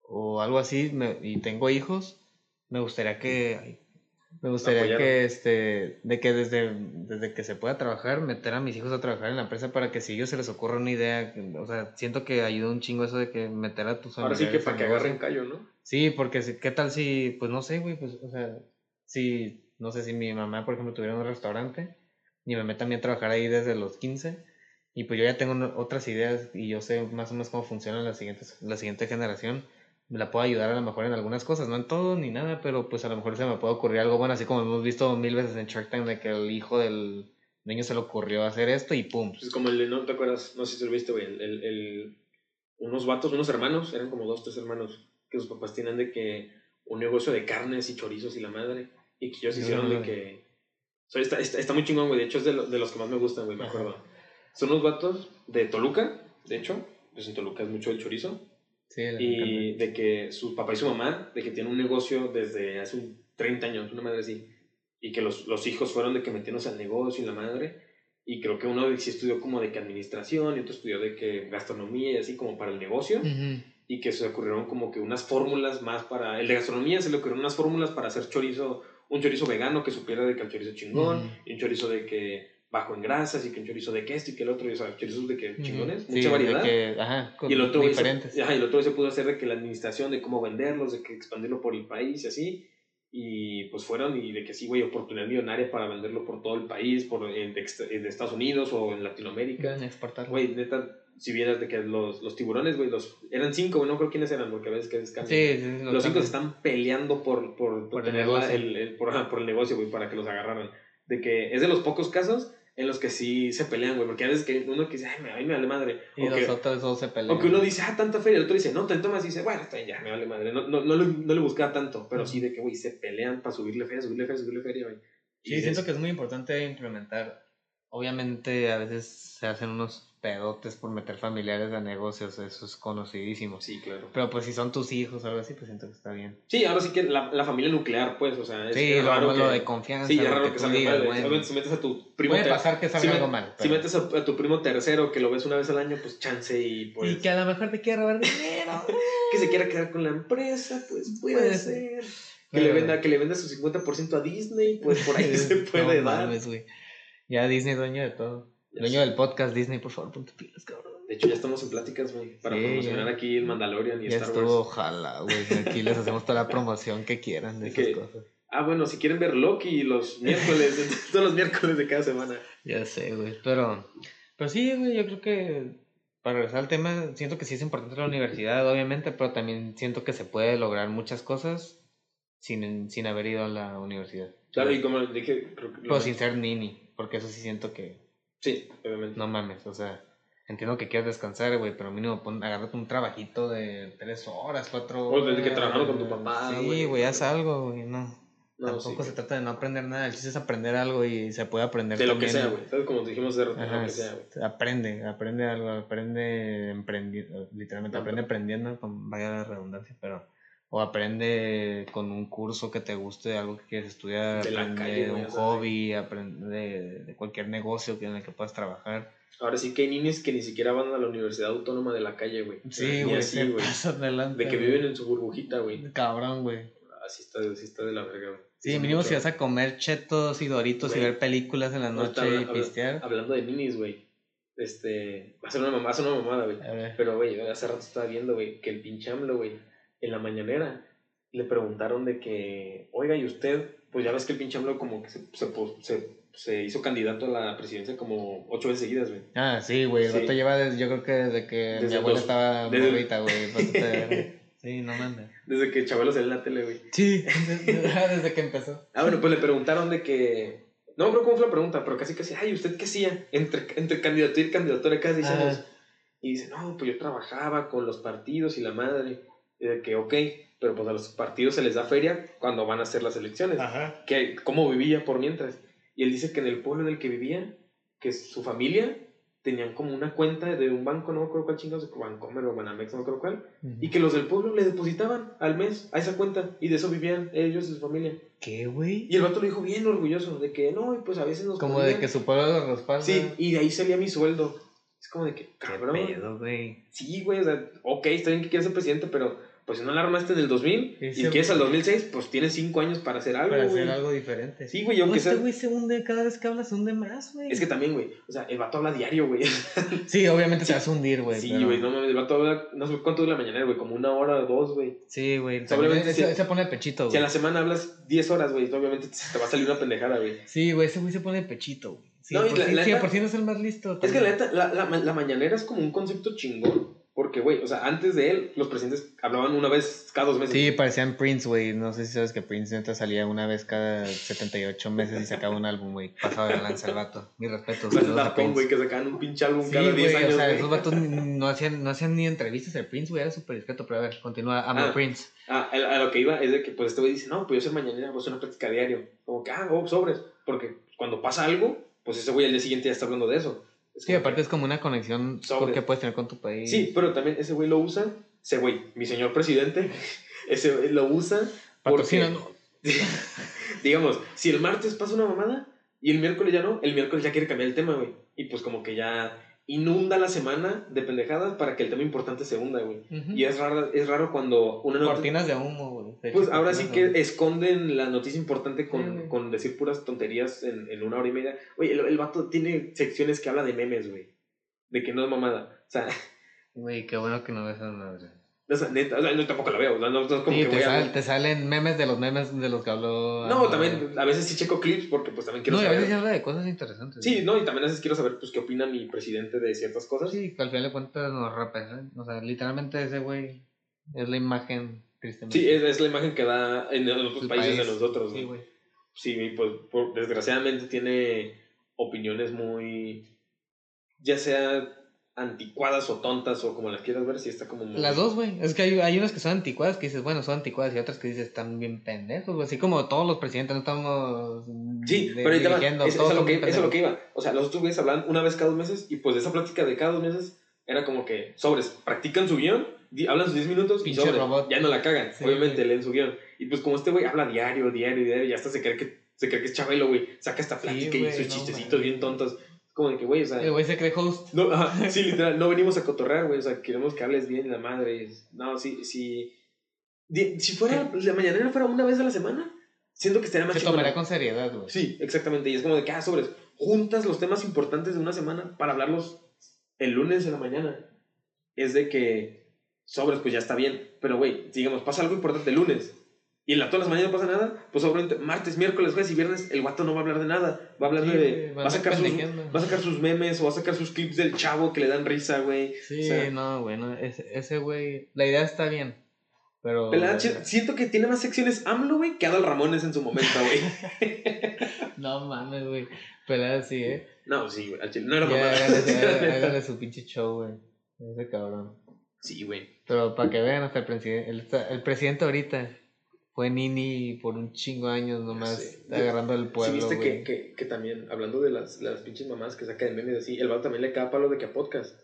Speaker 2: o algo así me- y tengo hijos, me gustaría que me gustaría que este de que desde desde que se pueda trabajar meter a mis hijos a trabajar en la empresa para que si a ellos se les ocurra una idea, o sea, siento que ayuda un chingo eso de que meter a tus
Speaker 1: Ahora sí que para que agarren callo, ¿no?
Speaker 2: Sí, porque si- qué tal si, pues no sé, güey, pues, o sea, si, no sé si mi mamá, por ejemplo, tuviera un restaurante y me meta a mí a trabajar ahí desde los 15 y pues yo ya tengo otras ideas y yo sé más o menos cómo funciona la, siguientes, la siguiente generación, me la puedo ayudar a lo mejor en algunas cosas, no en todo ni nada, pero pues a lo mejor se me puede ocurrir algo bueno, así como hemos visto mil veces en Shark Tank de que el hijo del niño se le ocurrió hacer esto y pum.
Speaker 1: Es como el de, no te acuerdas, no sé si lo viste, güey, el, el, el- unos vatos, unos hermanos, eran como dos, tres hermanos, que sus papás tienen de que un negocio de carnes y chorizos y la madre, y que ellos hicieron de
Speaker 2: Órale.
Speaker 1: que... o sea, está, está, está muy chingón, güey, de hecho es de, lo- de los que más me gustan, güey, me acuerdo. Son unos vatos de Toluca, de hecho, pues en Toluca es mucho el chorizo,
Speaker 2: Sí,
Speaker 1: y de que su papá y su mamá, de que tienen un negocio desde hace un 30 años, una madre así, y que los, los hijos fueron de que metiéndose al negocio y la madre, y creo que uno sí estudió como de que administración, y otro estudió de que gastronomía y así como para el negocio,
Speaker 2: Ujú.
Speaker 1: y que se ocurrieron como que unas fórmulas más para, el de gastronomía se le ocurrieron unas fórmulas para hacer chorizo, un chorizo vegano que supiera de que el chorizo chingón,
Speaker 2: Ujú.
Speaker 1: y un chorizo de que bajo en grasas, y que un chorizo de que esto y que el otro, y, o sea, chorizos de que chingones,
Speaker 2: Sí,
Speaker 1: mucha variedad.
Speaker 2: que, ajá,
Speaker 1: Y el otro
Speaker 2: diferentes.
Speaker 1: Se, ajá, y el otro se pudo hacer de que la administración, de cómo venderlos, de que expandirlo por el país y así. Y pues fueron y de que sí, güey, oportunidad millonaria para venderlo por todo el país, por en, en Estados Unidos o en Latinoamérica.
Speaker 2: Pueden exportar.
Speaker 1: Güey, neta, si vieras de que los, los tiburones, güey, los, eran cinco, güey, no creo quiénes eran, porque a veces que cambian.
Speaker 2: Sí, sí, sí,
Speaker 1: Los cinco se están peleando por, por, por,
Speaker 2: Por
Speaker 1: tener el, el- por, por el negocio, güey, para que los agarraran. De que es de los pocos casos en los que sí se pelean, güey, porque a veces que uno que dice, ay, me, ay, me vale madre.
Speaker 2: Y
Speaker 1: o que-
Speaker 2: los otros dos se pelean.
Speaker 1: o que uno dice, ah, tanta feria, el otro dice, no, te tomas y dice, bueno, está bien, ya, me vale madre. No, no, no, le, no le buscaba tanto, pero sí de que, güey, se pelean para subirle feria, subirle feria, subirle feria, güey.
Speaker 2: Sí, siento que es muy importante implementar. Obviamente, a veces se hacen unos pedotes por meter familiares a negocios, eso es conocidísimo.
Speaker 1: Sí, claro.
Speaker 2: Pero pues si son tus hijos o algo así, pues siento que está bien.
Speaker 1: Sí, ahora sí que la, la familia nuclear, pues, o sea, es,
Speaker 2: Sí, lo,
Speaker 1: raro
Speaker 2: lo
Speaker 1: que...
Speaker 2: de confianza,
Speaker 1: Sí, es raro
Speaker 2: que
Speaker 1: salga
Speaker 2: digas,
Speaker 1: mal.
Speaker 2: bueno.
Speaker 1: Si metes a tu primo...
Speaker 2: Puede pasar que salga
Speaker 1: si
Speaker 2: algo mal.
Speaker 1: Si metes a, a tu primo tercero que lo ves una vez al año, pues chance y pues...
Speaker 2: Y que a lo mejor te quiera robar dinero.
Speaker 1: que se quiera quedar con la empresa, pues puede,
Speaker 2: Puede
Speaker 1: ser.
Speaker 2: ser.
Speaker 1: Que le, venda, que le venda su 50% a Disney, pues por ahí se puede
Speaker 2: no
Speaker 1: dar.
Speaker 2: mames. Ya Disney dueño de todo. Dueño del podcast Disney, por favor, ponte pilas, cabrón.
Speaker 1: De hecho, ya estamos en pláticas, güey, para
Speaker 2: Sí,
Speaker 1: promocionar
Speaker 2: ya.
Speaker 1: aquí el Mandalorian y
Speaker 2: Ya
Speaker 1: Star
Speaker 2: estuvo,
Speaker 1: Wars.
Speaker 2: ojalá, güey. Aquí les hacemos toda la promoción que quieran de
Speaker 1: De
Speaker 2: esas
Speaker 1: que-
Speaker 2: cosas.
Speaker 1: Ah, bueno, si quieren ver Loki los miércoles, todos los miércoles de cada semana.
Speaker 2: Ya sé, güey. Pero, pero sí, güey, yo creo que para regresar al tema, siento que sí es importante la universidad, obviamente, pero también siento que se puede lograr muchas cosas sin, sin haber ido a la universidad.
Speaker 1: Claro, y como dije, creo que...
Speaker 2: Pero sin ser nini, porque eso sí siento que
Speaker 1: Sí, obviamente.
Speaker 2: no mames, o sea, entiendo que quieres descansar, güey, pero mínimo pon, agárrate un trabajito de tres horas, cuatro
Speaker 1: O
Speaker 2: horas.
Speaker 1: desde que trabajando con tu papá,
Speaker 2: Sí,
Speaker 1: güey.
Speaker 2: güey, haz algo, güey, no.
Speaker 1: No,
Speaker 2: Tampoco
Speaker 1: sí.
Speaker 2: se trata de no aprender nada, el chiste es aprender algo y se puede aprender
Speaker 1: De lo que
Speaker 2: también.
Speaker 1: sea, güey. Como dijimos de
Speaker 2: Ajá,
Speaker 1: lo que sea, güey.
Speaker 2: aprende, aprende algo, aprende emprendiendo, literalmente
Speaker 1: No,
Speaker 2: aprende aprendiendo, con vaya la redundancia, pero o aprende con un curso que te guste, algo que quieres estudiar,
Speaker 1: De la
Speaker 2: aprende
Speaker 1: calle,
Speaker 2: de un hobby, aprende de, de cualquier negocio que en el que puedas trabajar.
Speaker 1: Ahora sí que hay niños que ni siquiera van a la Universidad Autónoma de la calle, güey.
Speaker 2: Sí, güey,
Speaker 1: así, De que viven en su burbujita, güey.
Speaker 2: Cabrón, güey.
Speaker 1: Así está, así está de la verga, güey.
Speaker 2: Sí, mínimo si vas a comer chetos y doritos y ver películas en la noche y pistear.
Speaker 1: Hablando de ninis, güey. Este. Va a ser una mamá, va a ser una mamada, güey. Pero, güey, hace rato estaba viendo, güey, que el pinche AMLO, güey, en la mañanera le preguntaron de que, oiga, ¿y usted? Pues ya ves que el pinche AMLO como que se, se, se, se hizo candidato a la presidencia como ocho veces seguidas, güey.
Speaker 2: Ah, sí, güey. El
Speaker 1: Sí.
Speaker 2: vato lleva, desde, yo creo que desde que
Speaker 1: Desde
Speaker 2: mi abuela estaba
Speaker 1: desde-
Speaker 2: morrita, güey. Sí, no mames.
Speaker 1: Desde que Chabelo salió en la tele, güey.
Speaker 2: Sí, desde que empezó.
Speaker 1: Ah, bueno, pues le preguntaron de que. No creo cómo fue la pregunta, pero casi casi, ay, ¿usted qué hacía? Entre, entre candidatura y candidatura, casi dice,
Speaker 2: Ah.
Speaker 1: Y dice, no, pues yo trabajaba con los partidos y la madre. Y de que, ok, pero pues a los partidos se les da feria cuando van a hacer las elecciones.
Speaker 2: Ajá.
Speaker 1: Que, ¿Cómo vivía por mientras? Y él dice que en el pueblo en el que vivía, que su familia tenían como una cuenta de un banco, no me acuerdo cuál chingados, Bancomer o Banamex, no me acuerdo cuál, y que los del pueblo le depositaban al mes a esa cuenta y de eso vivían ellos y su familia.
Speaker 2: ¿Qué, güey?
Speaker 1: Y el vato lo dijo bien orgulloso de que no, pues a veces nos
Speaker 2: Como de
Speaker 1: ponían-
Speaker 2: que su pueblo lo respalda.
Speaker 1: Sí, y de ahí salía mi sueldo. Es como de que,
Speaker 2: ¿Qué
Speaker 1: cabrón.
Speaker 2: pedo, güey?
Speaker 1: Sí, güey, o sea, ok, está bien que quieras ser presidente, pero pues si no la armaste en el 2000 y quieres al
Speaker 2: güey.
Speaker 1: 2006, pues tienes 5 años para hacer algo,
Speaker 2: Para
Speaker 1: güey.
Speaker 2: hacer algo diferente.
Speaker 1: Sí, güey,
Speaker 2: No,
Speaker 1: aunque
Speaker 2: este
Speaker 1: sea...
Speaker 2: güey se hunde cada vez que habla, se hunde más, güey.
Speaker 1: Es que también, güey, o sea, el vato habla diario, güey.
Speaker 2: Sí, obviamente te vas a hundir, güey.
Speaker 1: sí,
Speaker 2: pero-
Speaker 1: güey, no mames, el vato habla, no sé cuánto dura la mañana, güey, como una hora o dos, güey.
Speaker 2: Sí, güey.
Speaker 1: obviamente sí.
Speaker 2: se pone pechito,
Speaker 1: Si a
Speaker 2: güey.
Speaker 1: la semana hablas 10 horas, güey, obviamente te va a salir una pendejada, güey.
Speaker 2: Sí, güey, ese güey se pone pechito, güey. Sí,
Speaker 1: No, y
Speaker 2: por
Speaker 1: la-
Speaker 2: sí,
Speaker 1: la
Speaker 2: sí,
Speaker 1: neta-
Speaker 2: por sí no es el más listo.
Speaker 1: Es que la
Speaker 2: también.
Speaker 1: la, la, la mañanera es como un concepto chingón, porque, güey, o sea, antes de él, los presidentes hablaban una vez cada dos meses.
Speaker 2: Sí, parecían Prince, güey. No sé si sabes que Prince neta salía una vez cada 78 meses y sacaba un álbum, güey. Pasado de lanza el vato. Mi respeto.
Speaker 1: Las güey, que sacaban un pinche álbum
Speaker 2: Sí,
Speaker 1: cada 10
Speaker 2: güey,
Speaker 1: años,
Speaker 2: o sea, esos vatos no hacían, no hacían ni entrevistas al Prince, güey, era súper discreto, pero a ver, continúa, amo
Speaker 1: Ah.
Speaker 2: Prince.
Speaker 1: Ah, a, lo que iba es de que, pues, este güey dice, no, pues yo soy mañanera, pues una plática diario. Como que, ah, oh, sobres. Porque cuando pasa algo, pues ese güey al día siguiente ya está hablando de eso. Es
Speaker 2: Sí, aparte es como una conexión
Speaker 1: Sobres.
Speaker 2: que puedes tener con tu país.
Speaker 1: Sí, pero también ese güey lo usa, ese güey, mi señor presidente, ese güey lo usa porque, digamos, si el martes pasa una mamada y el miércoles ya no, el miércoles ya quiere cambiar el tema, güey. Y pues como que ya inunda la semana de pendejadas para que el tema importante se hunda, güey. Y es raro, es raro cuando una nota...
Speaker 2: Cortinas de humo, güey. De
Speaker 1: Pues
Speaker 2: hecho,
Speaker 1: ahora sí que esconden la noticia importante con, con decir puras tonterías en, en una hora y media. Oye, el, el vato tiene secciones que habla de memes, güey. De que no es mamada. O sea,
Speaker 2: Güey, qué bueno que no ves a madre.
Speaker 1: O sea, neta, o sea, no, tampoco la veo. No, no es como
Speaker 2: Sí,
Speaker 1: que
Speaker 2: te,
Speaker 1: voy a...
Speaker 2: sal- te salen memes de los memes de los que habló.
Speaker 1: No, también a veces sí checo clips porque pues también quiero
Speaker 2: No, y a
Speaker 1: saber.
Speaker 2: veces sí habla de cosas interesantes.
Speaker 1: Sí,
Speaker 2: güey.
Speaker 1: no, y también a veces quiero saber pues qué opina mi presidente de ciertas cosas.
Speaker 2: Sí, que al final de cuentas nos representan. O sea, literalmente ese güey es la imagen, tristemente.
Speaker 1: Sí, es, es la imagen que da en otros países
Speaker 2: país.
Speaker 1: de nosotros.
Speaker 2: Sí,
Speaker 1: ¿no?
Speaker 2: güey.
Speaker 1: Sí, pues por- desgraciadamente tiene opiniones muy, ya sea anticuadas o tontas o como las quieras ver, sí está como muy...
Speaker 2: Las dos, güey. Es que hay, hay unas que son anticuadas que dices, bueno, son anticuadas y otras que dices, están bien pendejos, güey. Así como todos los presidentes no estamos.
Speaker 1: Sí, pero ahí te va,
Speaker 2: dirigiendo,
Speaker 1: es, es
Speaker 2: todos
Speaker 1: a lo que, lo que iba. O sea, los otros güeyes hablan una vez cada dos meses y pues de esa plática de cada dos meses era como que sobres, practican su guion, di- hablan sus 10 minutos y sobres,
Speaker 2: robot.
Speaker 1: ya no la cagan.
Speaker 2: Sí,
Speaker 1: Obviamente leen su guion. Y pues como este güey habla diario, diario, diario, y hasta se cree que, se cree que es Chabelo, güey. Saca esta
Speaker 2: Sí,
Speaker 1: plática y
Speaker 2: güey,
Speaker 1: sus
Speaker 2: no
Speaker 1: chistecitos
Speaker 2: mames.
Speaker 1: bien tontos. Como de que, güey, o sea...
Speaker 2: El güey se cree host.
Speaker 1: No, ajá, sí, literal, no venimos a cotorrear, güey, o sea, queremos que hables bien la madre. No, sí, sí. Si fuera, la mañanera fuera una vez a la semana, siento que estaría más
Speaker 2: Se
Speaker 1: chingona.
Speaker 2: tomaría con seriedad, güey.
Speaker 1: Sí, exactamente, y es como de que, ah, sobres, juntas los temas importantes de una semana para hablarlos el lunes en la mañana. Es de que, sobres, pues ya está bien, pero, güey, digamos, pasa algo importante el lunes. Y en la, todas las mañanas no pasa nada, pues obviamente martes, miércoles, jueves y viernes el guato no va a hablar de nada. Va a hablar
Speaker 2: Sí,
Speaker 1: de. Va a, sacar sus, va a sacar sus memes o va a sacar sus clips del chavo que le dan risa, güey.
Speaker 2: Sí,
Speaker 1: O sea,
Speaker 2: no, güey, no, ese, güey, la idea está bien, pero...
Speaker 1: pelada. Siento que tiene más secciones AMLO, güey, que Adal Ramones en su momento, güey.
Speaker 2: No mames, güey, pelada sí, ¿eh?
Speaker 1: no, sí, güey. No era mamada.
Speaker 2: hágale, hágale su pinche show, güey, ese cabrón.
Speaker 1: Sí, güey.
Speaker 2: Pero para que vean, hasta el presidente, el, el presidente ahorita fue Nini por un chingo de años nomás,
Speaker 1: Sí.
Speaker 2: agarrando el
Speaker 1: Sí,
Speaker 2: pueblo,
Speaker 1: viste que, que, que también, hablando de las, las pinches mamás que saca de memes así, el vato también le cae a palo de que a podcast.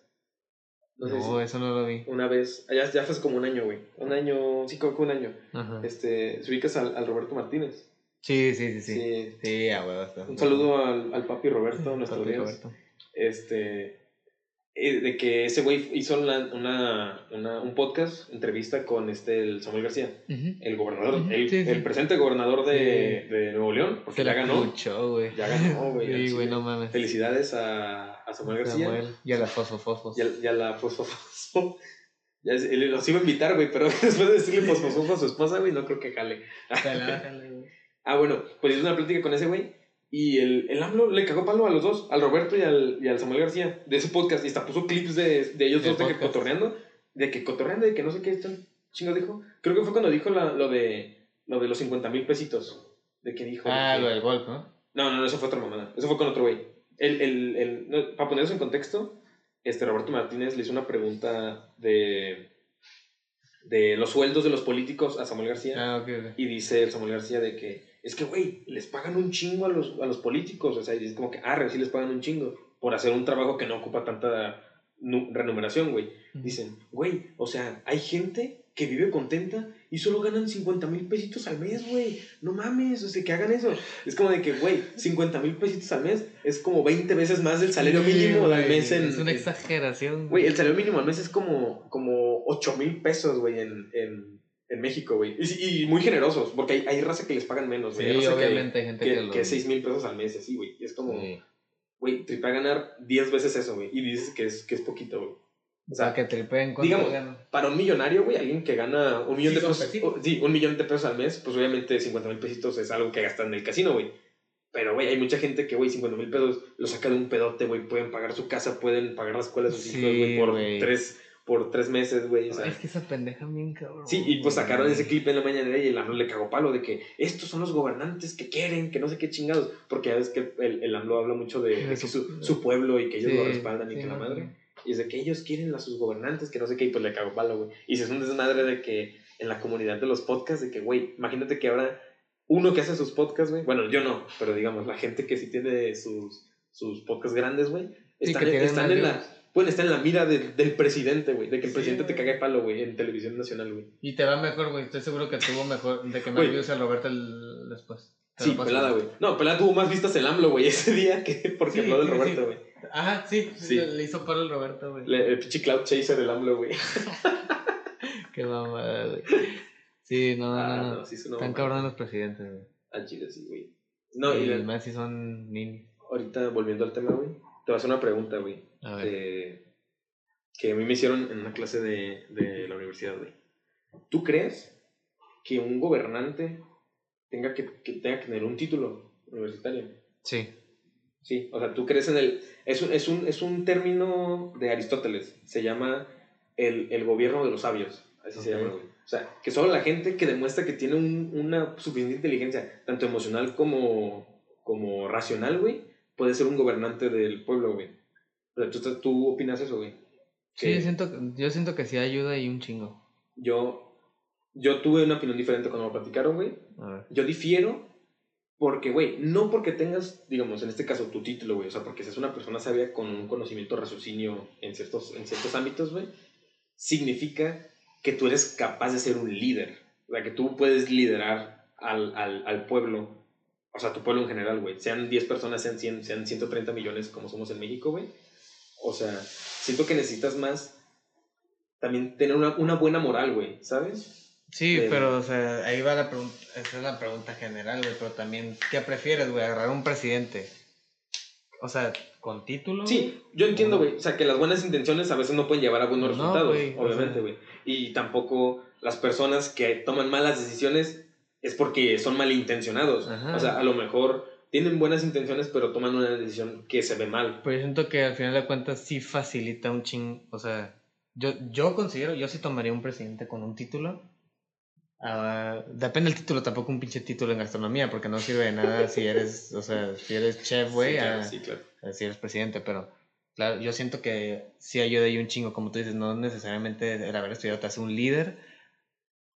Speaker 1: No, sé si
Speaker 2: eso no lo vi.
Speaker 1: una vez, ya, ya fue como un año, güey. Un año, sí, como que un año.
Speaker 2: Ajá.
Speaker 1: Este, se ubicas al, al Roberto Martínez.
Speaker 2: Sí, sí, sí, sí.
Speaker 1: Sí.
Speaker 2: Sí, a huevo.
Speaker 1: Un saludo al, al papi Roberto, nuestro
Speaker 2: Papi. Roberto.
Speaker 1: Este, eh, de que ese güey hizo la- una, una, un podcast, entrevista con este, el Samuel García, el gobernador, el,
Speaker 2: sí, sí.
Speaker 1: el presente gobernador de, de Nuevo León, porque ya
Speaker 2: la
Speaker 1: ganó.
Speaker 2: escuchó.
Speaker 1: Ya ganó, güey.
Speaker 2: Sí, güey, no mames.
Speaker 1: Felicidades a, a Samuel García
Speaker 2: Samuel. Y a las fosfofosfos.
Speaker 1: y a, y a la fosfofosfo. Ya los iba a invitar, güey, pero después de decirle fosfofosfo a su esposa, güey, no creo que jale.
Speaker 2: Relájale, güey.
Speaker 1: Ah, bueno, pues hizo una plática con ese güey y el, el AMLO le cagó palo a los dos, al Roberto y al, y al Samuel García, de ese podcast. Y hasta puso clips de, de ellos dos de que cotorreando, de que cotorreando y que no sé qué están. chingo dijo? Creo que fue cuando dijo la, lo, de, lo de los 50 mil pesitos. De que dijo.
Speaker 2: Ah, lo del golf, ¿no?
Speaker 1: No, no, eso fue otra mamada. Eso fue con otro güey. El, el, el, para ponerse en contexto, este Roberto Martínez le hizo una pregunta de, de los sueldos de los políticos a Samuel García.
Speaker 2: Ah, ok,
Speaker 1: Y dice Samuel García de que, es que, güey, les pagan un chingo a los, a los políticos. O sea, es como que, ah, sí les pagan un chingo por hacer un trabajo que no ocupa tanta remuneración, güey. Dicen, güey, o sea, hay gente que vive contenta y solo ganan 50 mil pesitos al mes, güey. No mames, o sea, que hagan eso. Es como de que, güey, 50 mil pesitos al mes es como 20 veces más del salario mínimo al mes en...
Speaker 2: Es una exageración.
Speaker 1: Güey, el salario mínimo al mes es como, como 8 mil pesos, güey, en, en, en, México, güey. Y, y, muy generosos, porque hay, hay raza que les pagan menos,
Speaker 2: güey. Sí, obviamente hay gente que,
Speaker 1: que, que 6 mil pesos al mes, así, güey. Y es como, güey, sí. a ganar 10 veces eso, güey. Y dices que es, que es poquito, güey.
Speaker 2: O sea, que tripeen
Speaker 1: digamos, para un millonario, güey, alguien que gana un millón de pesos, sí, un millón de pesos al mes, pues obviamente 50 mil pesitos es algo que gastan en el casino, güey. Pero, güey, hay mucha gente que, güey, 50 mil pesos lo saca de un pedote, güey, pueden pagar su casa, pueden pagar la escuela de sus hijos, güey, por tres, por tres meses, güey. O sea.
Speaker 2: Es que esa pendeja bien cabrón.
Speaker 1: Sí, y pues sacaron ese clip en la mañana y el AMLO le cagó palo de que estos son los gobernantes que quieren, que no sé qué chingados. Porque ya ves que el, el AMLO habla mucho de, su, su, pueblo y que ellos lo respaldan y que la madre. Y es de que ellos quieren a sus gobernantes, que no sé qué, y pues le cago palo, güey. Y se es un desmadre de que en la comunidad de los podcasts, de que, güey, imagínate que ahora uno que hace sus podcasts, güey, bueno, yo no, pero digamos, la gente que sí tiene sus, sus podcasts grandes, güey, están, están en la... Pueden estar en la mira del, del presidente, güey. De que el presidente te cague palo, güey, en televisión nacional, güey.
Speaker 2: Y te va mejor, güey. Estoy seguro que tuvo mejor. De que me views a Roberto el, después.
Speaker 1: Sí, pelada, güey. No, pelada tuvo más vistas el AMLO, güey, ese día que porque habló del Roberto, güey.
Speaker 2: Ajá, sí, sí. Le, hizo paro el Roberto, güey.
Speaker 1: el pinche Cloud Chaser del AMLO, güey.
Speaker 2: Qué mamada, güey. Sí, no, no, ah, no. no. Sí, Están cabrones los presidentes, güey.
Speaker 1: Al chile, sí, güey.
Speaker 2: No, y, y más si son niños.
Speaker 1: Ahorita, volviendo al tema, güey. Te voy a hacer una pregunta, güey. A ver. que a mí me hicieron en una clase de, de la universidad, güey. ¿Tú crees que un gobernante tenga que, que, tenga que tener un título universitario?
Speaker 2: Sí.
Speaker 1: Sí, o sea, tú crees en el... Es un, es un, es un término de Aristóteles, se llama el, el gobierno de los sabios, así se llama, O sea, que solo la gente que demuestra que tiene un, una suficiente inteligencia, tanto emocional como, como racional, güey, puede ser un gobernante del pueblo, güey. O sea, ¿tú, ¿tú opinas eso, güey?
Speaker 2: Sí, yo siento, yo siento que sí ayuda y un chingo.
Speaker 1: Yo, yo tuve una opinión diferente cuando me platicaron, güey. Yo difiero porque, güey, no porque tengas, digamos, en este caso tu título, güey, o sea, porque seas una persona sabia con un conocimiento raciocinio en ciertos, en ciertos ámbitos, güey, significa que tú eres capaz de ser un líder. O sea, que tú puedes liderar al, al, al pueblo, o sea, tu pueblo en general, güey. Sean 10 personas, sean 100, sean 130 millones como somos en México, güey. O sea, siento que necesitas más también tener una, una buena moral, güey, ¿sabes?
Speaker 2: Sí, pero, o sea, ahí va la pregunta, esa es la pregunta general, güey, pero también, ¿qué prefieres, güey? ¿Agarrar un presidente? O sea, ¿con título?
Speaker 1: Sí, yo entiendo, güey, o sea, que las buenas intenciones a veces no pueden llevar a buenos resultados, obviamente, güey. Y tampoco las personas que toman malas decisiones es porque son malintencionados. O sea, a lo mejor tienen buenas intenciones, pero toman una decisión que se ve mal.
Speaker 2: Pues yo siento que al final de cuentas sí facilita un ching, o sea, yo, yo considero, yo sí tomaría un presidente con un título Uh, depende del título, tampoco un pinche título en gastronomía, porque no sirve de nada si eres, o sea, si eres chef, güey, sí, claro, si eres presidente, pero claro, yo siento que sí ayuda ahí un chingo, como tú dices, no necesariamente el haber estudiado te hace un líder,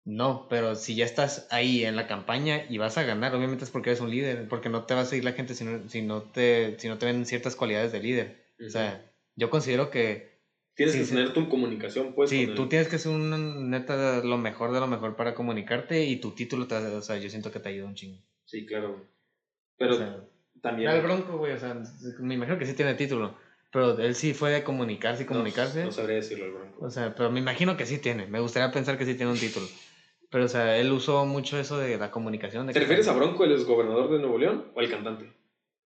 Speaker 2: no, pero si ya estás ahí en la campaña y vas a ganar, obviamente es porque eres un líder, porque no te va a seguir la gente si no, si no, te, si no te ven ciertas cualidades de líder. O sea, yo considero que
Speaker 1: Tienes que tener tu comunicación, pues.
Speaker 2: Sí, tú tienes que ser un neta lo mejor de lo mejor para comunicarte y tu título, te, o sea, yo siento que te ayuda un chingo.
Speaker 1: Sí, claro, Pero también.
Speaker 2: El Bronco, güey, o sea, me imagino que sí tiene título. Pero él sí fue de comunicarse y comunicarse.
Speaker 1: No, sabría decirlo el Bronco.
Speaker 2: O sea, pero me imagino que sí tiene. Me gustaría pensar que sí tiene un título. Pero, o sea, él usó mucho eso de la comunicación. De
Speaker 1: ¿Te refieres a Bronco, el gobernador de Nuevo León, o al cantante?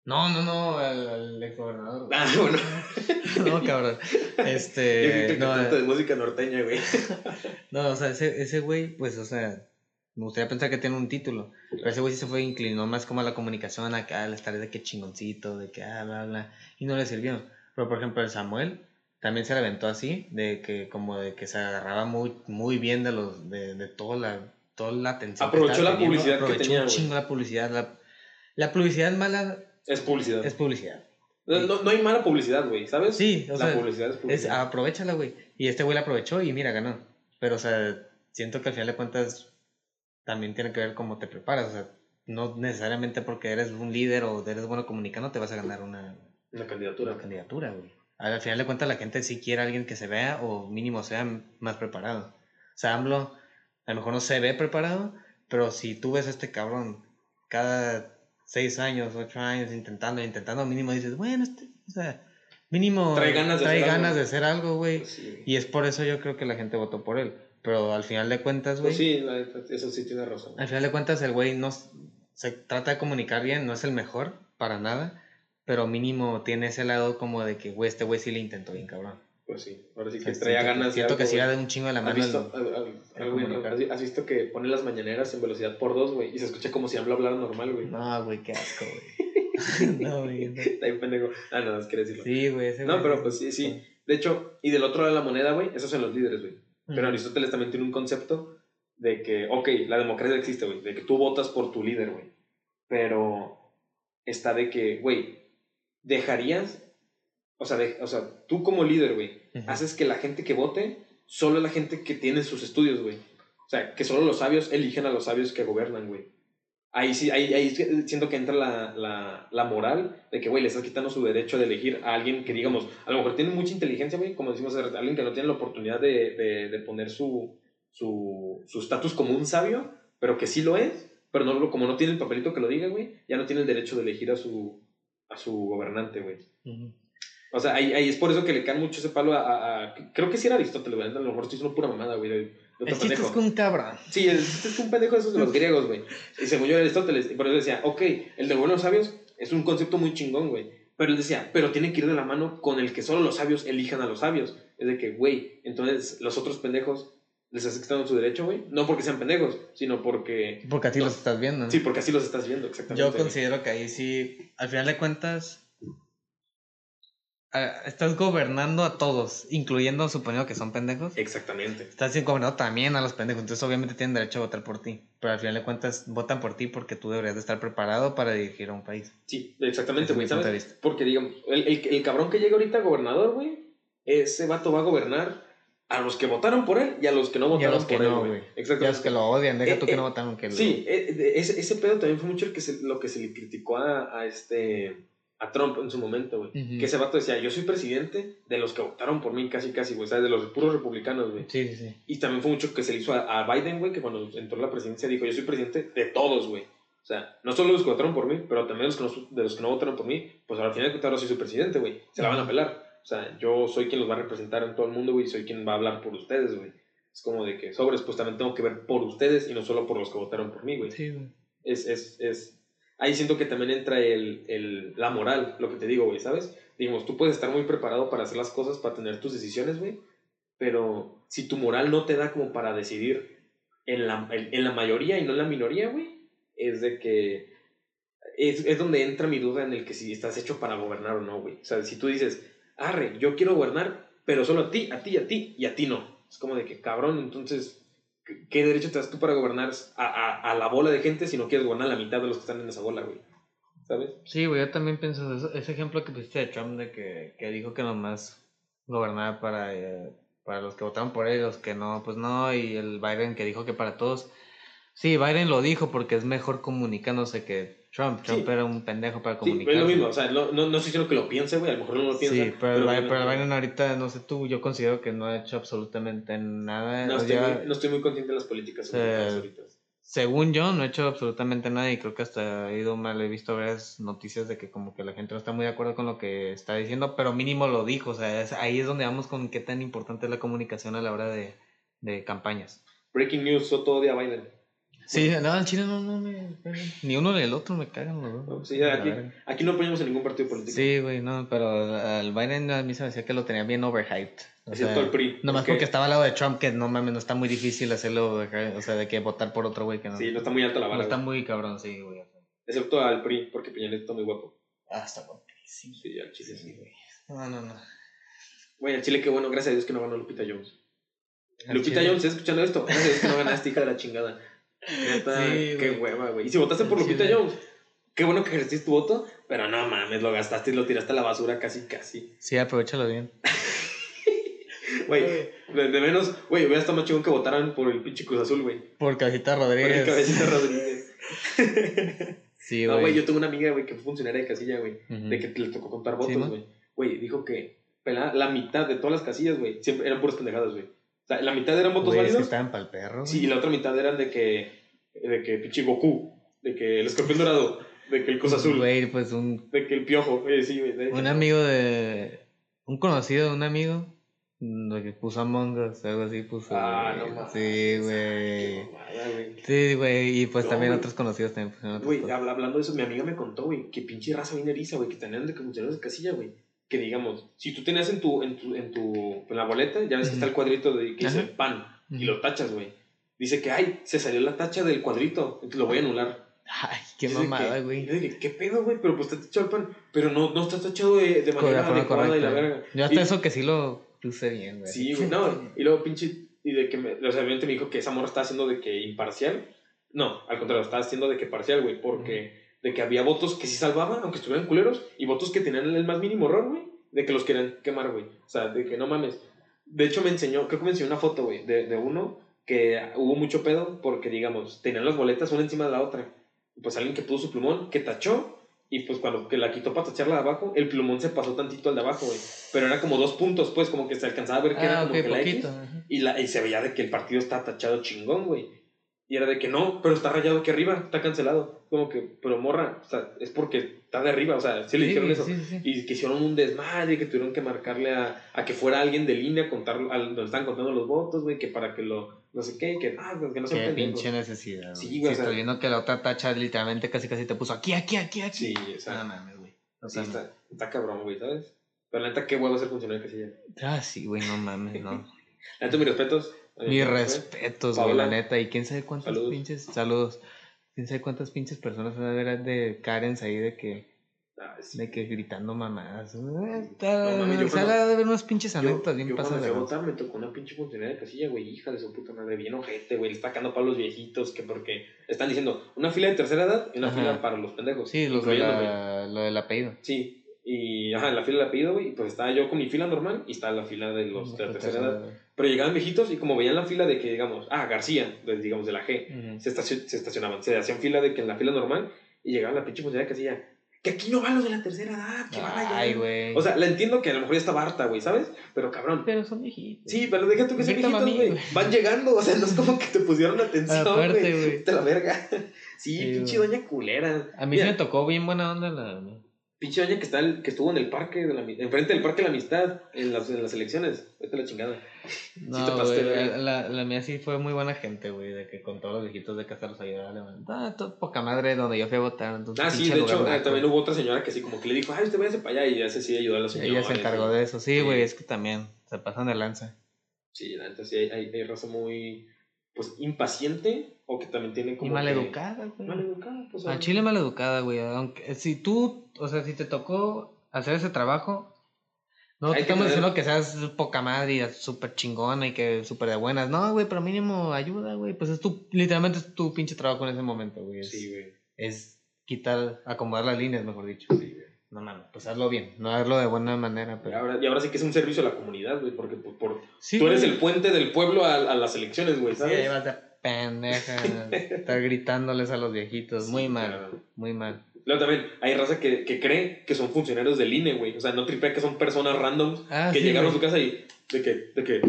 Speaker 2: No, no, no, al, ex gobernador.
Speaker 1: Ah, bueno.
Speaker 2: no, cabrón. Este.
Speaker 1: no, de música norteña, güey.
Speaker 2: no, o sea, ese, ese güey, pues, o sea, me gustaría pensar que tiene un título. Pero ese güey sí se fue, inclinó más como a la comunicación acá, al estar de que chingoncito, de que ah, bla, bla. Y no le sirvió. Pero, por ejemplo, el Samuel, también se le aventó así, de que como de que se agarraba muy, muy bien de los, de, de toda la, toda la atención.
Speaker 1: Aprovechó la publicidad
Speaker 2: aprovechó
Speaker 1: que tenía,
Speaker 2: un chingo la publicidad. La, la publicidad mala
Speaker 1: Es publicidad.
Speaker 2: es publicidad.
Speaker 1: No, no, hay mala publicidad, güey, ¿sabes?
Speaker 2: Sí, o
Speaker 1: la
Speaker 2: sea,
Speaker 1: publicidad es
Speaker 2: Es,
Speaker 1: publicidad.
Speaker 2: aprovechala, güey. Y este güey la aprovechó y mira, ganó. Pero, o sea, siento que al final de cuentas también tiene que ver cómo te preparas. O sea, no necesariamente porque eres un líder o eres bueno comunicando te vas a ganar una,
Speaker 1: Una candidatura.
Speaker 2: una candidatura, güey. Al final de cuentas la gente sí quiere a alguien que se vea o mínimo sea más preparado. O sea, AMLO a lo mejor no se ve preparado, pero si tú ves a este cabrón cada seis años, ocho años intentando, intentando, mínimo dices, bueno, este, o sea, mínimo
Speaker 1: Trae ganas de
Speaker 2: trae
Speaker 1: hacer
Speaker 2: ganas
Speaker 1: algo.
Speaker 2: de hacer algo, güey.
Speaker 1: Pues sí.
Speaker 2: Y es por eso yo creo que la gente votó por él. Pero al final de cuentas, güey,
Speaker 1: Pues sí, la eso sí tiene razón.
Speaker 2: al final de cuentas el güey no se trata de comunicar bien, no es el mejor para nada, pero mínimo tiene ese lado como de que, güey, este güey sí le intentó bien, cabrón.
Speaker 1: Pues sí, ahora sí
Speaker 2: O
Speaker 1: que
Speaker 2: sea,
Speaker 1: traía ganas
Speaker 2: Siento que sí va de un chingo de la
Speaker 1: ¿Has
Speaker 2: mano.
Speaker 1: visto,
Speaker 2: el-
Speaker 1: al- al-
Speaker 2: el
Speaker 1: al- güey,
Speaker 2: comunicar.
Speaker 1: has- has visto que pone las mañaneras en velocidad por dos, güey? Y se escucha como si habla hablar normal, güey.
Speaker 2: No, güey, qué asco, güey. no, güey. no.
Speaker 1: Está bien pendejo. Ah, no, es que decirlo.
Speaker 2: Sí, güey, ese
Speaker 1: No,
Speaker 2: güey
Speaker 1: pero
Speaker 2: es-
Speaker 1: pues sí, sí. De hecho, y del otro lado de la moneda, güey, esos son los líderes, güey. Pero. Aristóteles también tiene un concepto de que, ok, la democracia existe, güey, de que tú votas por tu líder, güey. Pero está de que, güey, dejarías, o sea, de- o sea, tú como líder, güey, haces que la gente que vote solo es la gente que tiene sus estudios, güey. O sea, que solo los sabios eligen a los sabios que gobiernan, güey. Ahí sí, ahí, ahí siento que entra la, la, la moral de que, güey, le estás quitando su derecho de elegir a alguien que, digamos, a lo mejor tiene mucha inteligencia, güey, como decimos, alguien que no tiene la oportunidad de, de, de poner su su su estatus como un sabio, pero que sí lo es, pero no como no tiene el papelito que lo diga, güey, ya no tiene el derecho de elegir a su, a su gobernante, güey.
Speaker 2: Ujú.
Speaker 1: O sea, ahí, ahí es por eso que le caen mucho ese palo a... a- a- creo que sí era Aristóteles, güey, a lo mejor estoy diciendo pura mamada, güey,
Speaker 2: El chiste
Speaker 1: pendejo.
Speaker 2: es que un cabrón.
Speaker 1: Sí, el chiste es que un pendejo de esos de los griegos, güey. Y según yo Aristóteles, y por eso decía, ok, el de buenos sabios es un concepto muy chingón, güey. Pero él decía, pero tiene que ir de la mano con el que solo los sabios elijan a los sabios. Es de que, güey, entonces los otros pendejos les estás quitando su derecho, güey. No porque sean pendejos, sino porque...
Speaker 2: Porque así
Speaker 1: No.
Speaker 2: los estás viendo. ¿no?
Speaker 1: Sí, porque así los estás viendo, exactamente.
Speaker 2: Yo considero que ahí sí, al final de cuentas, estás gobernando a todos, incluyendo suponiendo que son pendejos.
Speaker 1: Exactamente.
Speaker 2: Estás gobernando también a los pendejos, entonces obviamente tienen derecho a votar por ti. Pero al final de cuentas votan por ti porque tú deberías de estar preparado para dirigir a un país.
Speaker 1: Sí, exactamente, güey. Porque, digamos, el, el, el cabrón que llega ahorita gobernador, güey, ese vato va a gobernar a los que votaron por él y a los que no
Speaker 2: Y a
Speaker 1: votaron
Speaker 2: los que
Speaker 1: por él,
Speaker 2: no,
Speaker 1: güey.
Speaker 2: güey. Y a
Speaker 1: Exactamente.
Speaker 2: los que lo odian, deja
Speaker 1: Eh,
Speaker 2: tú que
Speaker 1: eh,
Speaker 2: no votaron que.
Speaker 1: Sí, eh, ese, ese pedo también fue mucho el que se- lo que se le criticó a, a este a Trump en su momento, güey. Que ese vato decía, yo soy presidente de los que votaron por mí casi casi, güey, ¿sabes? De los puros republicanos, güey.
Speaker 2: Sí, sí, sí.
Speaker 1: Y también fue mucho que se le hizo a, a Biden, güey, que cuando entró a la presidencia dijo, yo soy presidente de todos, güey. O sea, no solo los que votaron por mí, pero también los que no, de los que no votaron por mí, pues al final de cuentas ahora soy su presidente, güey. Se la van a pelar. O sea, yo soy quien los va a representar en todo el mundo, güey, soy quien va a hablar por ustedes, güey. Es como de que sobres, pues también tengo que ver por ustedes y no solo por los que votaron por mí, güey
Speaker 2: Sí, güey.
Speaker 1: es, es, es... Ahí siento que también entra el, el, la moral, lo que te digo, güey, ¿sabes? Digamos, tú puedes estar muy preparado para hacer las cosas, para tener tus decisiones, güey, pero si tu moral no te da como para decidir en la, en, en la mayoría y no en la minoría, güey, es de que... Es, es donde entra mi duda en el que si estás hecho para gobernar o no, güey. O sea, si tú dices, arre, yo quiero gobernar, pero solo a ti, a ti, a ti y a ti no. Es como de que, cabrón, entonces ¿Qué- ¿Qué derecho te das tú para gobernar a, la bola de gente si no quieres gobernar a la mitad de los que están en esa bola, güey? ¿Sabes?
Speaker 2: Sí, güey, yo también pienso eso. Ese ejemplo que pusiste de Trump de que, que dijo que nomás gobernaba para, eh, para los que votaron por él los que no, pues no. Y el Biden que dijo que para todos. Sí, Biden lo dijo porque es mejor comunicándose que Trump. Trump
Speaker 1: Sí.
Speaker 2: era un pendejo para
Speaker 1: Sí,
Speaker 2: comunicar.
Speaker 1: es lo mismo. O sea, no, no, no estoy diciendo que lo piense, güey. A lo mejor no lo piensa.
Speaker 2: Sí, pero, Bi-
Speaker 1: obviamente-
Speaker 2: pero Biden ahorita, no sé tú, yo considero que no ha hecho absolutamente nada.
Speaker 1: no, estoy
Speaker 2: sea,
Speaker 1: muy, no estoy muy consciente de las políticas
Speaker 2: Eh,
Speaker 1: ahorita.
Speaker 2: Según yo, no he hecho absolutamente nada y creo que hasta he ido mal, he visto varias noticias de que como que la gente no está muy de acuerdo con lo que está diciendo, pero mínimo lo dijo, o sea, es- ahí es donde vamos con qué tan importante es la comunicación a la hora de, de campañas.
Speaker 1: Breaking news, Soto odia a Biden.
Speaker 2: Sí, no, en Chile no, no me ni uno ni el otro me cagan los dos.
Speaker 1: No, sí, aquí, aquí no apoyamos a ningún partido político.
Speaker 2: Sí, güey, no, pero al Biden a mí se me decía que lo tenía bien overhyped. O
Speaker 1: Excepto
Speaker 2: sea,
Speaker 1: el PRI.
Speaker 2: Nomás porque estaba al lado de Trump, que no mames, no está muy difícil hacerlo, o sea, de que votar por otro güey que no.
Speaker 1: Sí, no está muy alta la
Speaker 2: no
Speaker 1: vara.
Speaker 2: está
Speaker 1: güey.
Speaker 2: muy cabrón, sí, güey.
Speaker 1: Excepto al PRI, porque Peña está muy guapo.
Speaker 2: Ah, está guapísimo.
Speaker 1: Sí, al chile sí.
Speaker 2: Sí, güey. No, no, no.
Speaker 1: Güey, al Chile, qué bueno, gracias a Dios que no ganó Lupita Jones. Lupita Jones, ¿estás escuchando esto? Gracias a Dios que no ganaste, hija de la chingada. Neta,
Speaker 2: Sí,
Speaker 1: qué
Speaker 2: güey.
Speaker 1: hueva, güey. Y si votaste por Lupita
Speaker 2: chile.
Speaker 1: Jones, qué bueno que ejerciste tu voto, pero no mames, lo gastaste y lo tiraste a la basura casi, casi.
Speaker 2: Sí, aprovechalo bien.
Speaker 1: Güey, de, de menos, güey, hubiera estado más chingón que votaran por el pinche Cruz Azul, güey.
Speaker 2: Por Cabecita
Speaker 1: Por el
Speaker 2: Rodríguez.
Speaker 1: cabecita Rodríguez.
Speaker 2: Sí,
Speaker 1: No,
Speaker 2: güey.
Speaker 1: güey, yo tengo una amiga, güey, que fue funcionaria de casilla, güey. De que le tocó contar
Speaker 2: Sí,
Speaker 1: votos, güey. Güey, dijo que la mitad de todas las casillas, güey, siempre eran puras pendejadas, güey. La mitad eran votos
Speaker 2: Güey, es que
Speaker 1: válidos.
Speaker 2: estaban pa'l perro.
Speaker 1: Sí, y la otra mitad eran de que, de que pinche Goku, de que el escorpión dorado, de que el Cruz Azul,
Speaker 2: Güey, pues un,
Speaker 1: de que el piojo, sí, de-
Speaker 2: un amigo de. Un conocido de un amigo. De que puso Among Us, algo así puso.
Speaker 1: Ah,
Speaker 2: güey.
Speaker 1: no mames.
Speaker 2: Sí, güey. Sí, güey. Y pues
Speaker 1: No,
Speaker 2: también
Speaker 1: güey.
Speaker 2: otros conocidos también pusieron
Speaker 1: Güey, hablando de eso, mi amiga me contó, güey, que pinche raza bien eriza, güey, que tenían de que funcionarios de casilla, güey. Que digamos, si tú tenías en tu, en tu, en tu, en la boleta, ya ves que está el cuadrito de que dice pan, y lo tachas, güey. Dice que, ay, se salió la tacha del cuadrito, entonces lo voy a anular.
Speaker 2: Ay, qué
Speaker 1: Dice
Speaker 2: mamada, güey.
Speaker 1: yo dije, ¿qué pedo, güey? Pero pues está tachado el pan, pero no, no está tachado de, de manera adecuada y la
Speaker 2: correcta.
Speaker 1: verga.
Speaker 2: Yo hasta
Speaker 1: Y-
Speaker 2: eso que sí lo puse bien, güey.
Speaker 1: Sí, güey, no, y luego pinche, y de que, me, o sea, obviamente me dijo que esa morra estaba haciendo de que imparcial. No, al contrario, estaba haciendo de que parcial, güey, porque de que había votos que sí salvaban, aunque estuvieran culeros, y votos que tenían el más mínimo error, güey, de que los querían quemar, güey. O sea, de que no mames. De hecho, me enseñó, creo que me enseñó una foto, güey, de, de uno que hubo mucho pedo porque, digamos, tenían las boletas una encima de la otra. Y pues alguien que puso su plumón, que tachó, y pues cuando que la quitó para tacharla de abajo, el plumón se pasó tantito al de abajo, güey. Pero era como dos puntos, pues, como que se alcanzaba a ver que era
Speaker 2: Ah,
Speaker 1: como
Speaker 2: ok,
Speaker 1: que la X. Y, la, y se veía de que el partido está tachado chingón, güey. Y era de que no, pero está rayado aquí arriba, está cancelado. Como que, pero morra, o sea, es porque está de arriba, o sea, sí le
Speaker 2: Sí,
Speaker 1: dijeron eso.
Speaker 2: sí, sí.
Speaker 1: Y que hicieron un desmadre, que tuvieron que marcarle a, a que fuera alguien de línea a contar, al, donde están contando los votos, güey, que para que lo, no sé qué, que, ah, que no sean
Speaker 2: Qué pinche necesidad.
Speaker 1: Sí,
Speaker 2: Sí,
Speaker 1: güey, o sea-
Speaker 2: estoy viendo que la otra tacha literalmente casi casi te puso aquí, aquí, aquí, aquí.
Speaker 1: Sí, o sea,
Speaker 2: No mames, güey. O sea,
Speaker 1: está, está cabrón, güey, ¿sabes? Pero la neta, qué huevo ser funcionario de casilla.
Speaker 2: Ah, sí, güey, no mames, no.
Speaker 1: La neta, mis respetos.
Speaker 2: Mis respetos, güey, la neta. Y quién sabe cuántas
Speaker 1: Saludos.
Speaker 2: pinches. Saludos. Quién sabe cuántas pinches personas van a ver de Karens ahí de que.
Speaker 1: Ah, sí.
Speaker 2: De que gritando mamadas.
Speaker 1: No
Speaker 2: Está,
Speaker 1: yo cuando-
Speaker 2: de ver unas pinches anécdotas bien
Speaker 1: yo cuando
Speaker 2: pasadas.
Speaker 1: me tocó una pinche funcionaria de casilla, güey, hija de su puta madre, bien ojete, güey, está sacando para los viejitos, que porque están diciendo una fila de tercera edad y una
Speaker 2: Ajá.
Speaker 1: fila para los pendejos.
Speaker 2: Sí, los de la, lo del apellido.
Speaker 1: Sí, y ajá, en la fila del apellido, güey, pues estaba yo con mi fila normal y estaba la fila de los de la tercera edad. Pero llegaban viejitos y como veían la fila de que, digamos, ah, García, de- digamos, de la G, se, estaci- se estacionaban, se hacían fila de que en la fila normal y llegaban la pinche funcionaria de casilla, que aquí no van los de la tercera edad, que van allá.
Speaker 2: Ay, güey.
Speaker 1: O sea, la entiendo que a lo mejor ya estaba harta, güey, ¿sabes? Pero cabrón.
Speaker 2: pero son viejitos.
Speaker 1: Sí, pero deja tú que
Speaker 2: a
Speaker 1: viejitos, güey. Van llegando, o sea, no es como que te pusieron atención, güey. Te la verga. Sí,
Speaker 2: Sí,
Speaker 1: pinche doña culera.
Speaker 2: A mí
Speaker 1: Mira,
Speaker 2: sí me tocó bien buena onda la.
Speaker 1: Pinche doña que, está el- que estuvo en el parque, de la, enfrente del parque de la amistad, en las, en las elecciones. Vete la chingada.
Speaker 2: No,
Speaker 1: te pasaste
Speaker 2: güey,
Speaker 1: de
Speaker 2: la, la, mía sí fue muy buena gente, güey, de que con todos los viejitos de casa los ayudaba a levantar. Ah, poca madre donde yo fui a votar. entonces,
Speaker 1: Ah, sí, de hecho, eh, también hubo otra señora que así como que le dijo, ay, usted váyase para allá, y ese sí ayudó a la señora.
Speaker 2: Ella se encargó de eso. Sí,
Speaker 1: Sí.
Speaker 2: güey, es que también se pasan de lanza.
Speaker 1: Sí, la neta, sí, hay, hay, hay raza muy, pues, impaciente, o que también tiene como
Speaker 2: Y maleducada, güey.
Speaker 1: Maleducada, pues.
Speaker 2: A Chile maleducada, güey. Aunque si tú, o sea, si te tocó hacer ese trabajo, no te estamos diciendo que seas poca madre y súper chingona y que súper de buenas. No, güey, pero mínimo ayuda, güey. Pues es tu, literalmente es tu pinche trabajo en ese momento, güey. Es,
Speaker 1: Sí, güey.
Speaker 2: es quitar, acomodar las líneas, mejor dicho.
Speaker 1: Sí, güey.
Speaker 2: No mames, pues hazlo bien, no hazlo de buena manera,
Speaker 1: Y
Speaker 2: pero...
Speaker 1: ahora, y ahora sí que es un servicio a la comunidad, güey, porque por, por-
Speaker 2: Sí,
Speaker 1: tú eres
Speaker 2: güey.
Speaker 1: el puente del pueblo a, a las elecciones, güey,
Speaker 2: Sí, ahí
Speaker 1: ¿sabes?
Speaker 2: vas de pendeja, estar gritándoles a los viejitos, muy
Speaker 1: Sí,
Speaker 2: mal,
Speaker 1: claro.
Speaker 2: muy mal.
Speaker 1: Luego también hay raza que, que cree que son funcionarios del INE, güey. O sea, no tripea que son personas randoms
Speaker 2: Ah,
Speaker 1: que
Speaker 2: sí,
Speaker 1: llegaron
Speaker 2: güey.
Speaker 1: a su casa y de que, de que,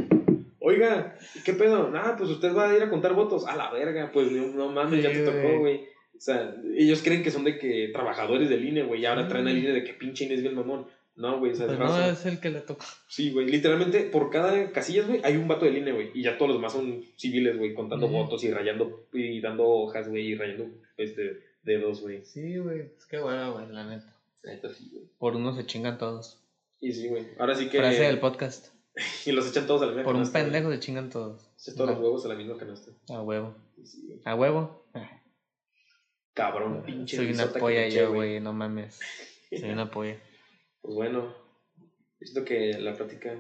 Speaker 1: oiga, ¿qué pedo? Ah, pues usted va a ir a contar votos. A la verga, pues no, no mames, ya
Speaker 2: Sí,
Speaker 1: te tocó,
Speaker 2: güey.
Speaker 1: O sea, ellos creen que son de que trabajadores del INE, güey, y ahora traen al INE de que pinche INE es bien mamón. No, güey, o sea, es
Speaker 2: Pues no
Speaker 1: raza.
Speaker 2: es el que le toca.
Speaker 1: Sí, güey, literalmente por cada casillas, güey, hay un vato del INE, güey. Y ya todos los demás son civiles, güey, contando
Speaker 2: Ujú.
Speaker 1: votos y rayando, y dando hojas, güey, y rayando este, dedos, güey.
Speaker 2: Sí, güey, es que bueno, güey, la neta.
Speaker 1: Neta, sí, güey.
Speaker 2: Por uno se chingan todos.
Speaker 1: Y sí, güey. Ahora sí que.
Speaker 2: Frase del podcast.
Speaker 1: Y los echan todos a la misma
Speaker 2: Por un
Speaker 1: canasta,
Speaker 2: pendejo se chingan todos.
Speaker 1: Echan todos los huevos a la misma canasta.
Speaker 2: A huevo.
Speaker 1: Sí.
Speaker 2: A huevo.
Speaker 1: Cabrón, pinche.
Speaker 2: Soy una
Speaker 1: que
Speaker 2: polla yo, güey, no mames. Soy una polla.
Speaker 1: Pues bueno, siento que la plática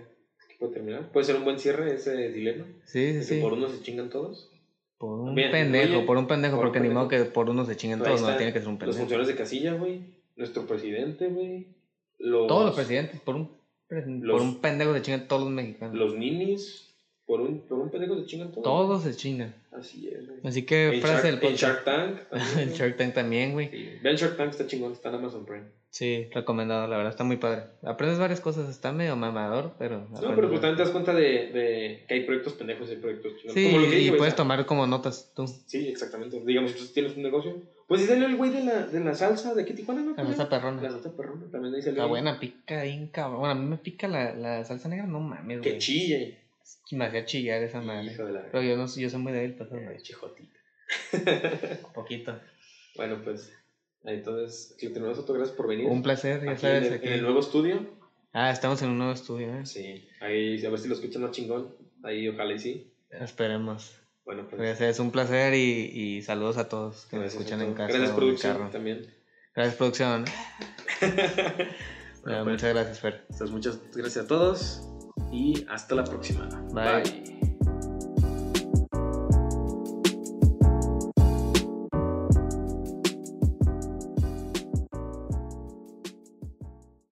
Speaker 1: puede terminar. Puede ser un buen cierre ese dilema.
Speaker 2: Sí, sí,
Speaker 1: que
Speaker 2: sí.
Speaker 1: por uno se chingan todos.
Speaker 2: Por un
Speaker 1: Bien,
Speaker 2: pendejo,
Speaker 1: oye,
Speaker 2: por un pendejo,
Speaker 1: por un
Speaker 2: porque ni modo que por uno se chinguen
Speaker 1: Ahí
Speaker 2: todos, no tiene que ser un
Speaker 1: Los
Speaker 2: pendejo.
Speaker 1: funcionarios de casilla, güey. Nuestro presidente, güey. Los,
Speaker 2: Todos los presidentes, por un,
Speaker 1: Los-
Speaker 2: por un pendejo se chingan todos los mexicanos.
Speaker 1: Los ninis. Por un, por un pendejo se chingan todos.
Speaker 2: Todos se chingan.
Speaker 1: Así es, güey.
Speaker 2: Así que
Speaker 1: En
Speaker 2: frase del podcast.
Speaker 1: Shark Tank. güey.
Speaker 2: Shark Tank también, güey.
Speaker 1: Sí. Vean Shark Tank, está chingón, está en Amazon Prime.
Speaker 2: Sí, recomendado, la verdad, está muy padre. Aprendes varias cosas, está medio mamador, pero...
Speaker 1: No, pero pues también te das cuenta de, de que hay proyectos pendejos y hay proyectos chingones.
Speaker 2: Sí,
Speaker 1: Como lo que
Speaker 2: y puedes tomar como notas tú.
Speaker 1: Sí, exactamente. Digamos, tú tienes un negocio. Pues salió el güey de la, de la salsa de aquí Tijuana, ¿no?
Speaker 2: La salsa perrona.
Speaker 1: La salsa perrona, también salió.
Speaker 2: Está buena, pica bien cabrón. Bueno, a mí me pica la, la salsa negra, no mames,
Speaker 1: Que
Speaker 2: güey.
Speaker 1: chille.
Speaker 2: Me hacía chillar esa madre.
Speaker 1: La...
Speaker 2: Pero yo no soy- yo soy muy débil
Speaker 1: Ay,
Speaker 2: madres.
Speaker 1: chijotita.
Speaker 2: Un poquito.
Speaker 1: Bueno, pues. Entonces, que tenemos otro gracias por venir.
Speaker 2: Un placer, ya
Speaker 1: Aquí
Speaker 2: sabes.
Speaker 1: en, el,
Speaker 2: aquí.
Speaker 1: en el nuevo estudio.
Speaker 2: Ah, estamos en un nuevo estudio, ¿eh?
Speaker 1: Sí. Ahí, a ver si lo escuchan más chingón. Ahí, ojalá y sí.
Speaker 2: Esperemos.
Speaker 1: Bueno, pues.
Speaker 2: Es un placer y, y saludos a todos que
Speaker 1: gracias a
Speaker 2: escuchan en casa.
Speaker 1: Gracias, producción,
Speaker 2: carro.
Speaker 1: también.
Speaker 2: Gracias, producción.
Speaker 1: Bueno,
Speaker 2: Ya,
Speaker 1: pues,
Speaker 2: muchas gracias, Fer.
Speaker 1: Entonces, muchas gracias a todos. Y hasta la próxima.
Speaker 2: Bye.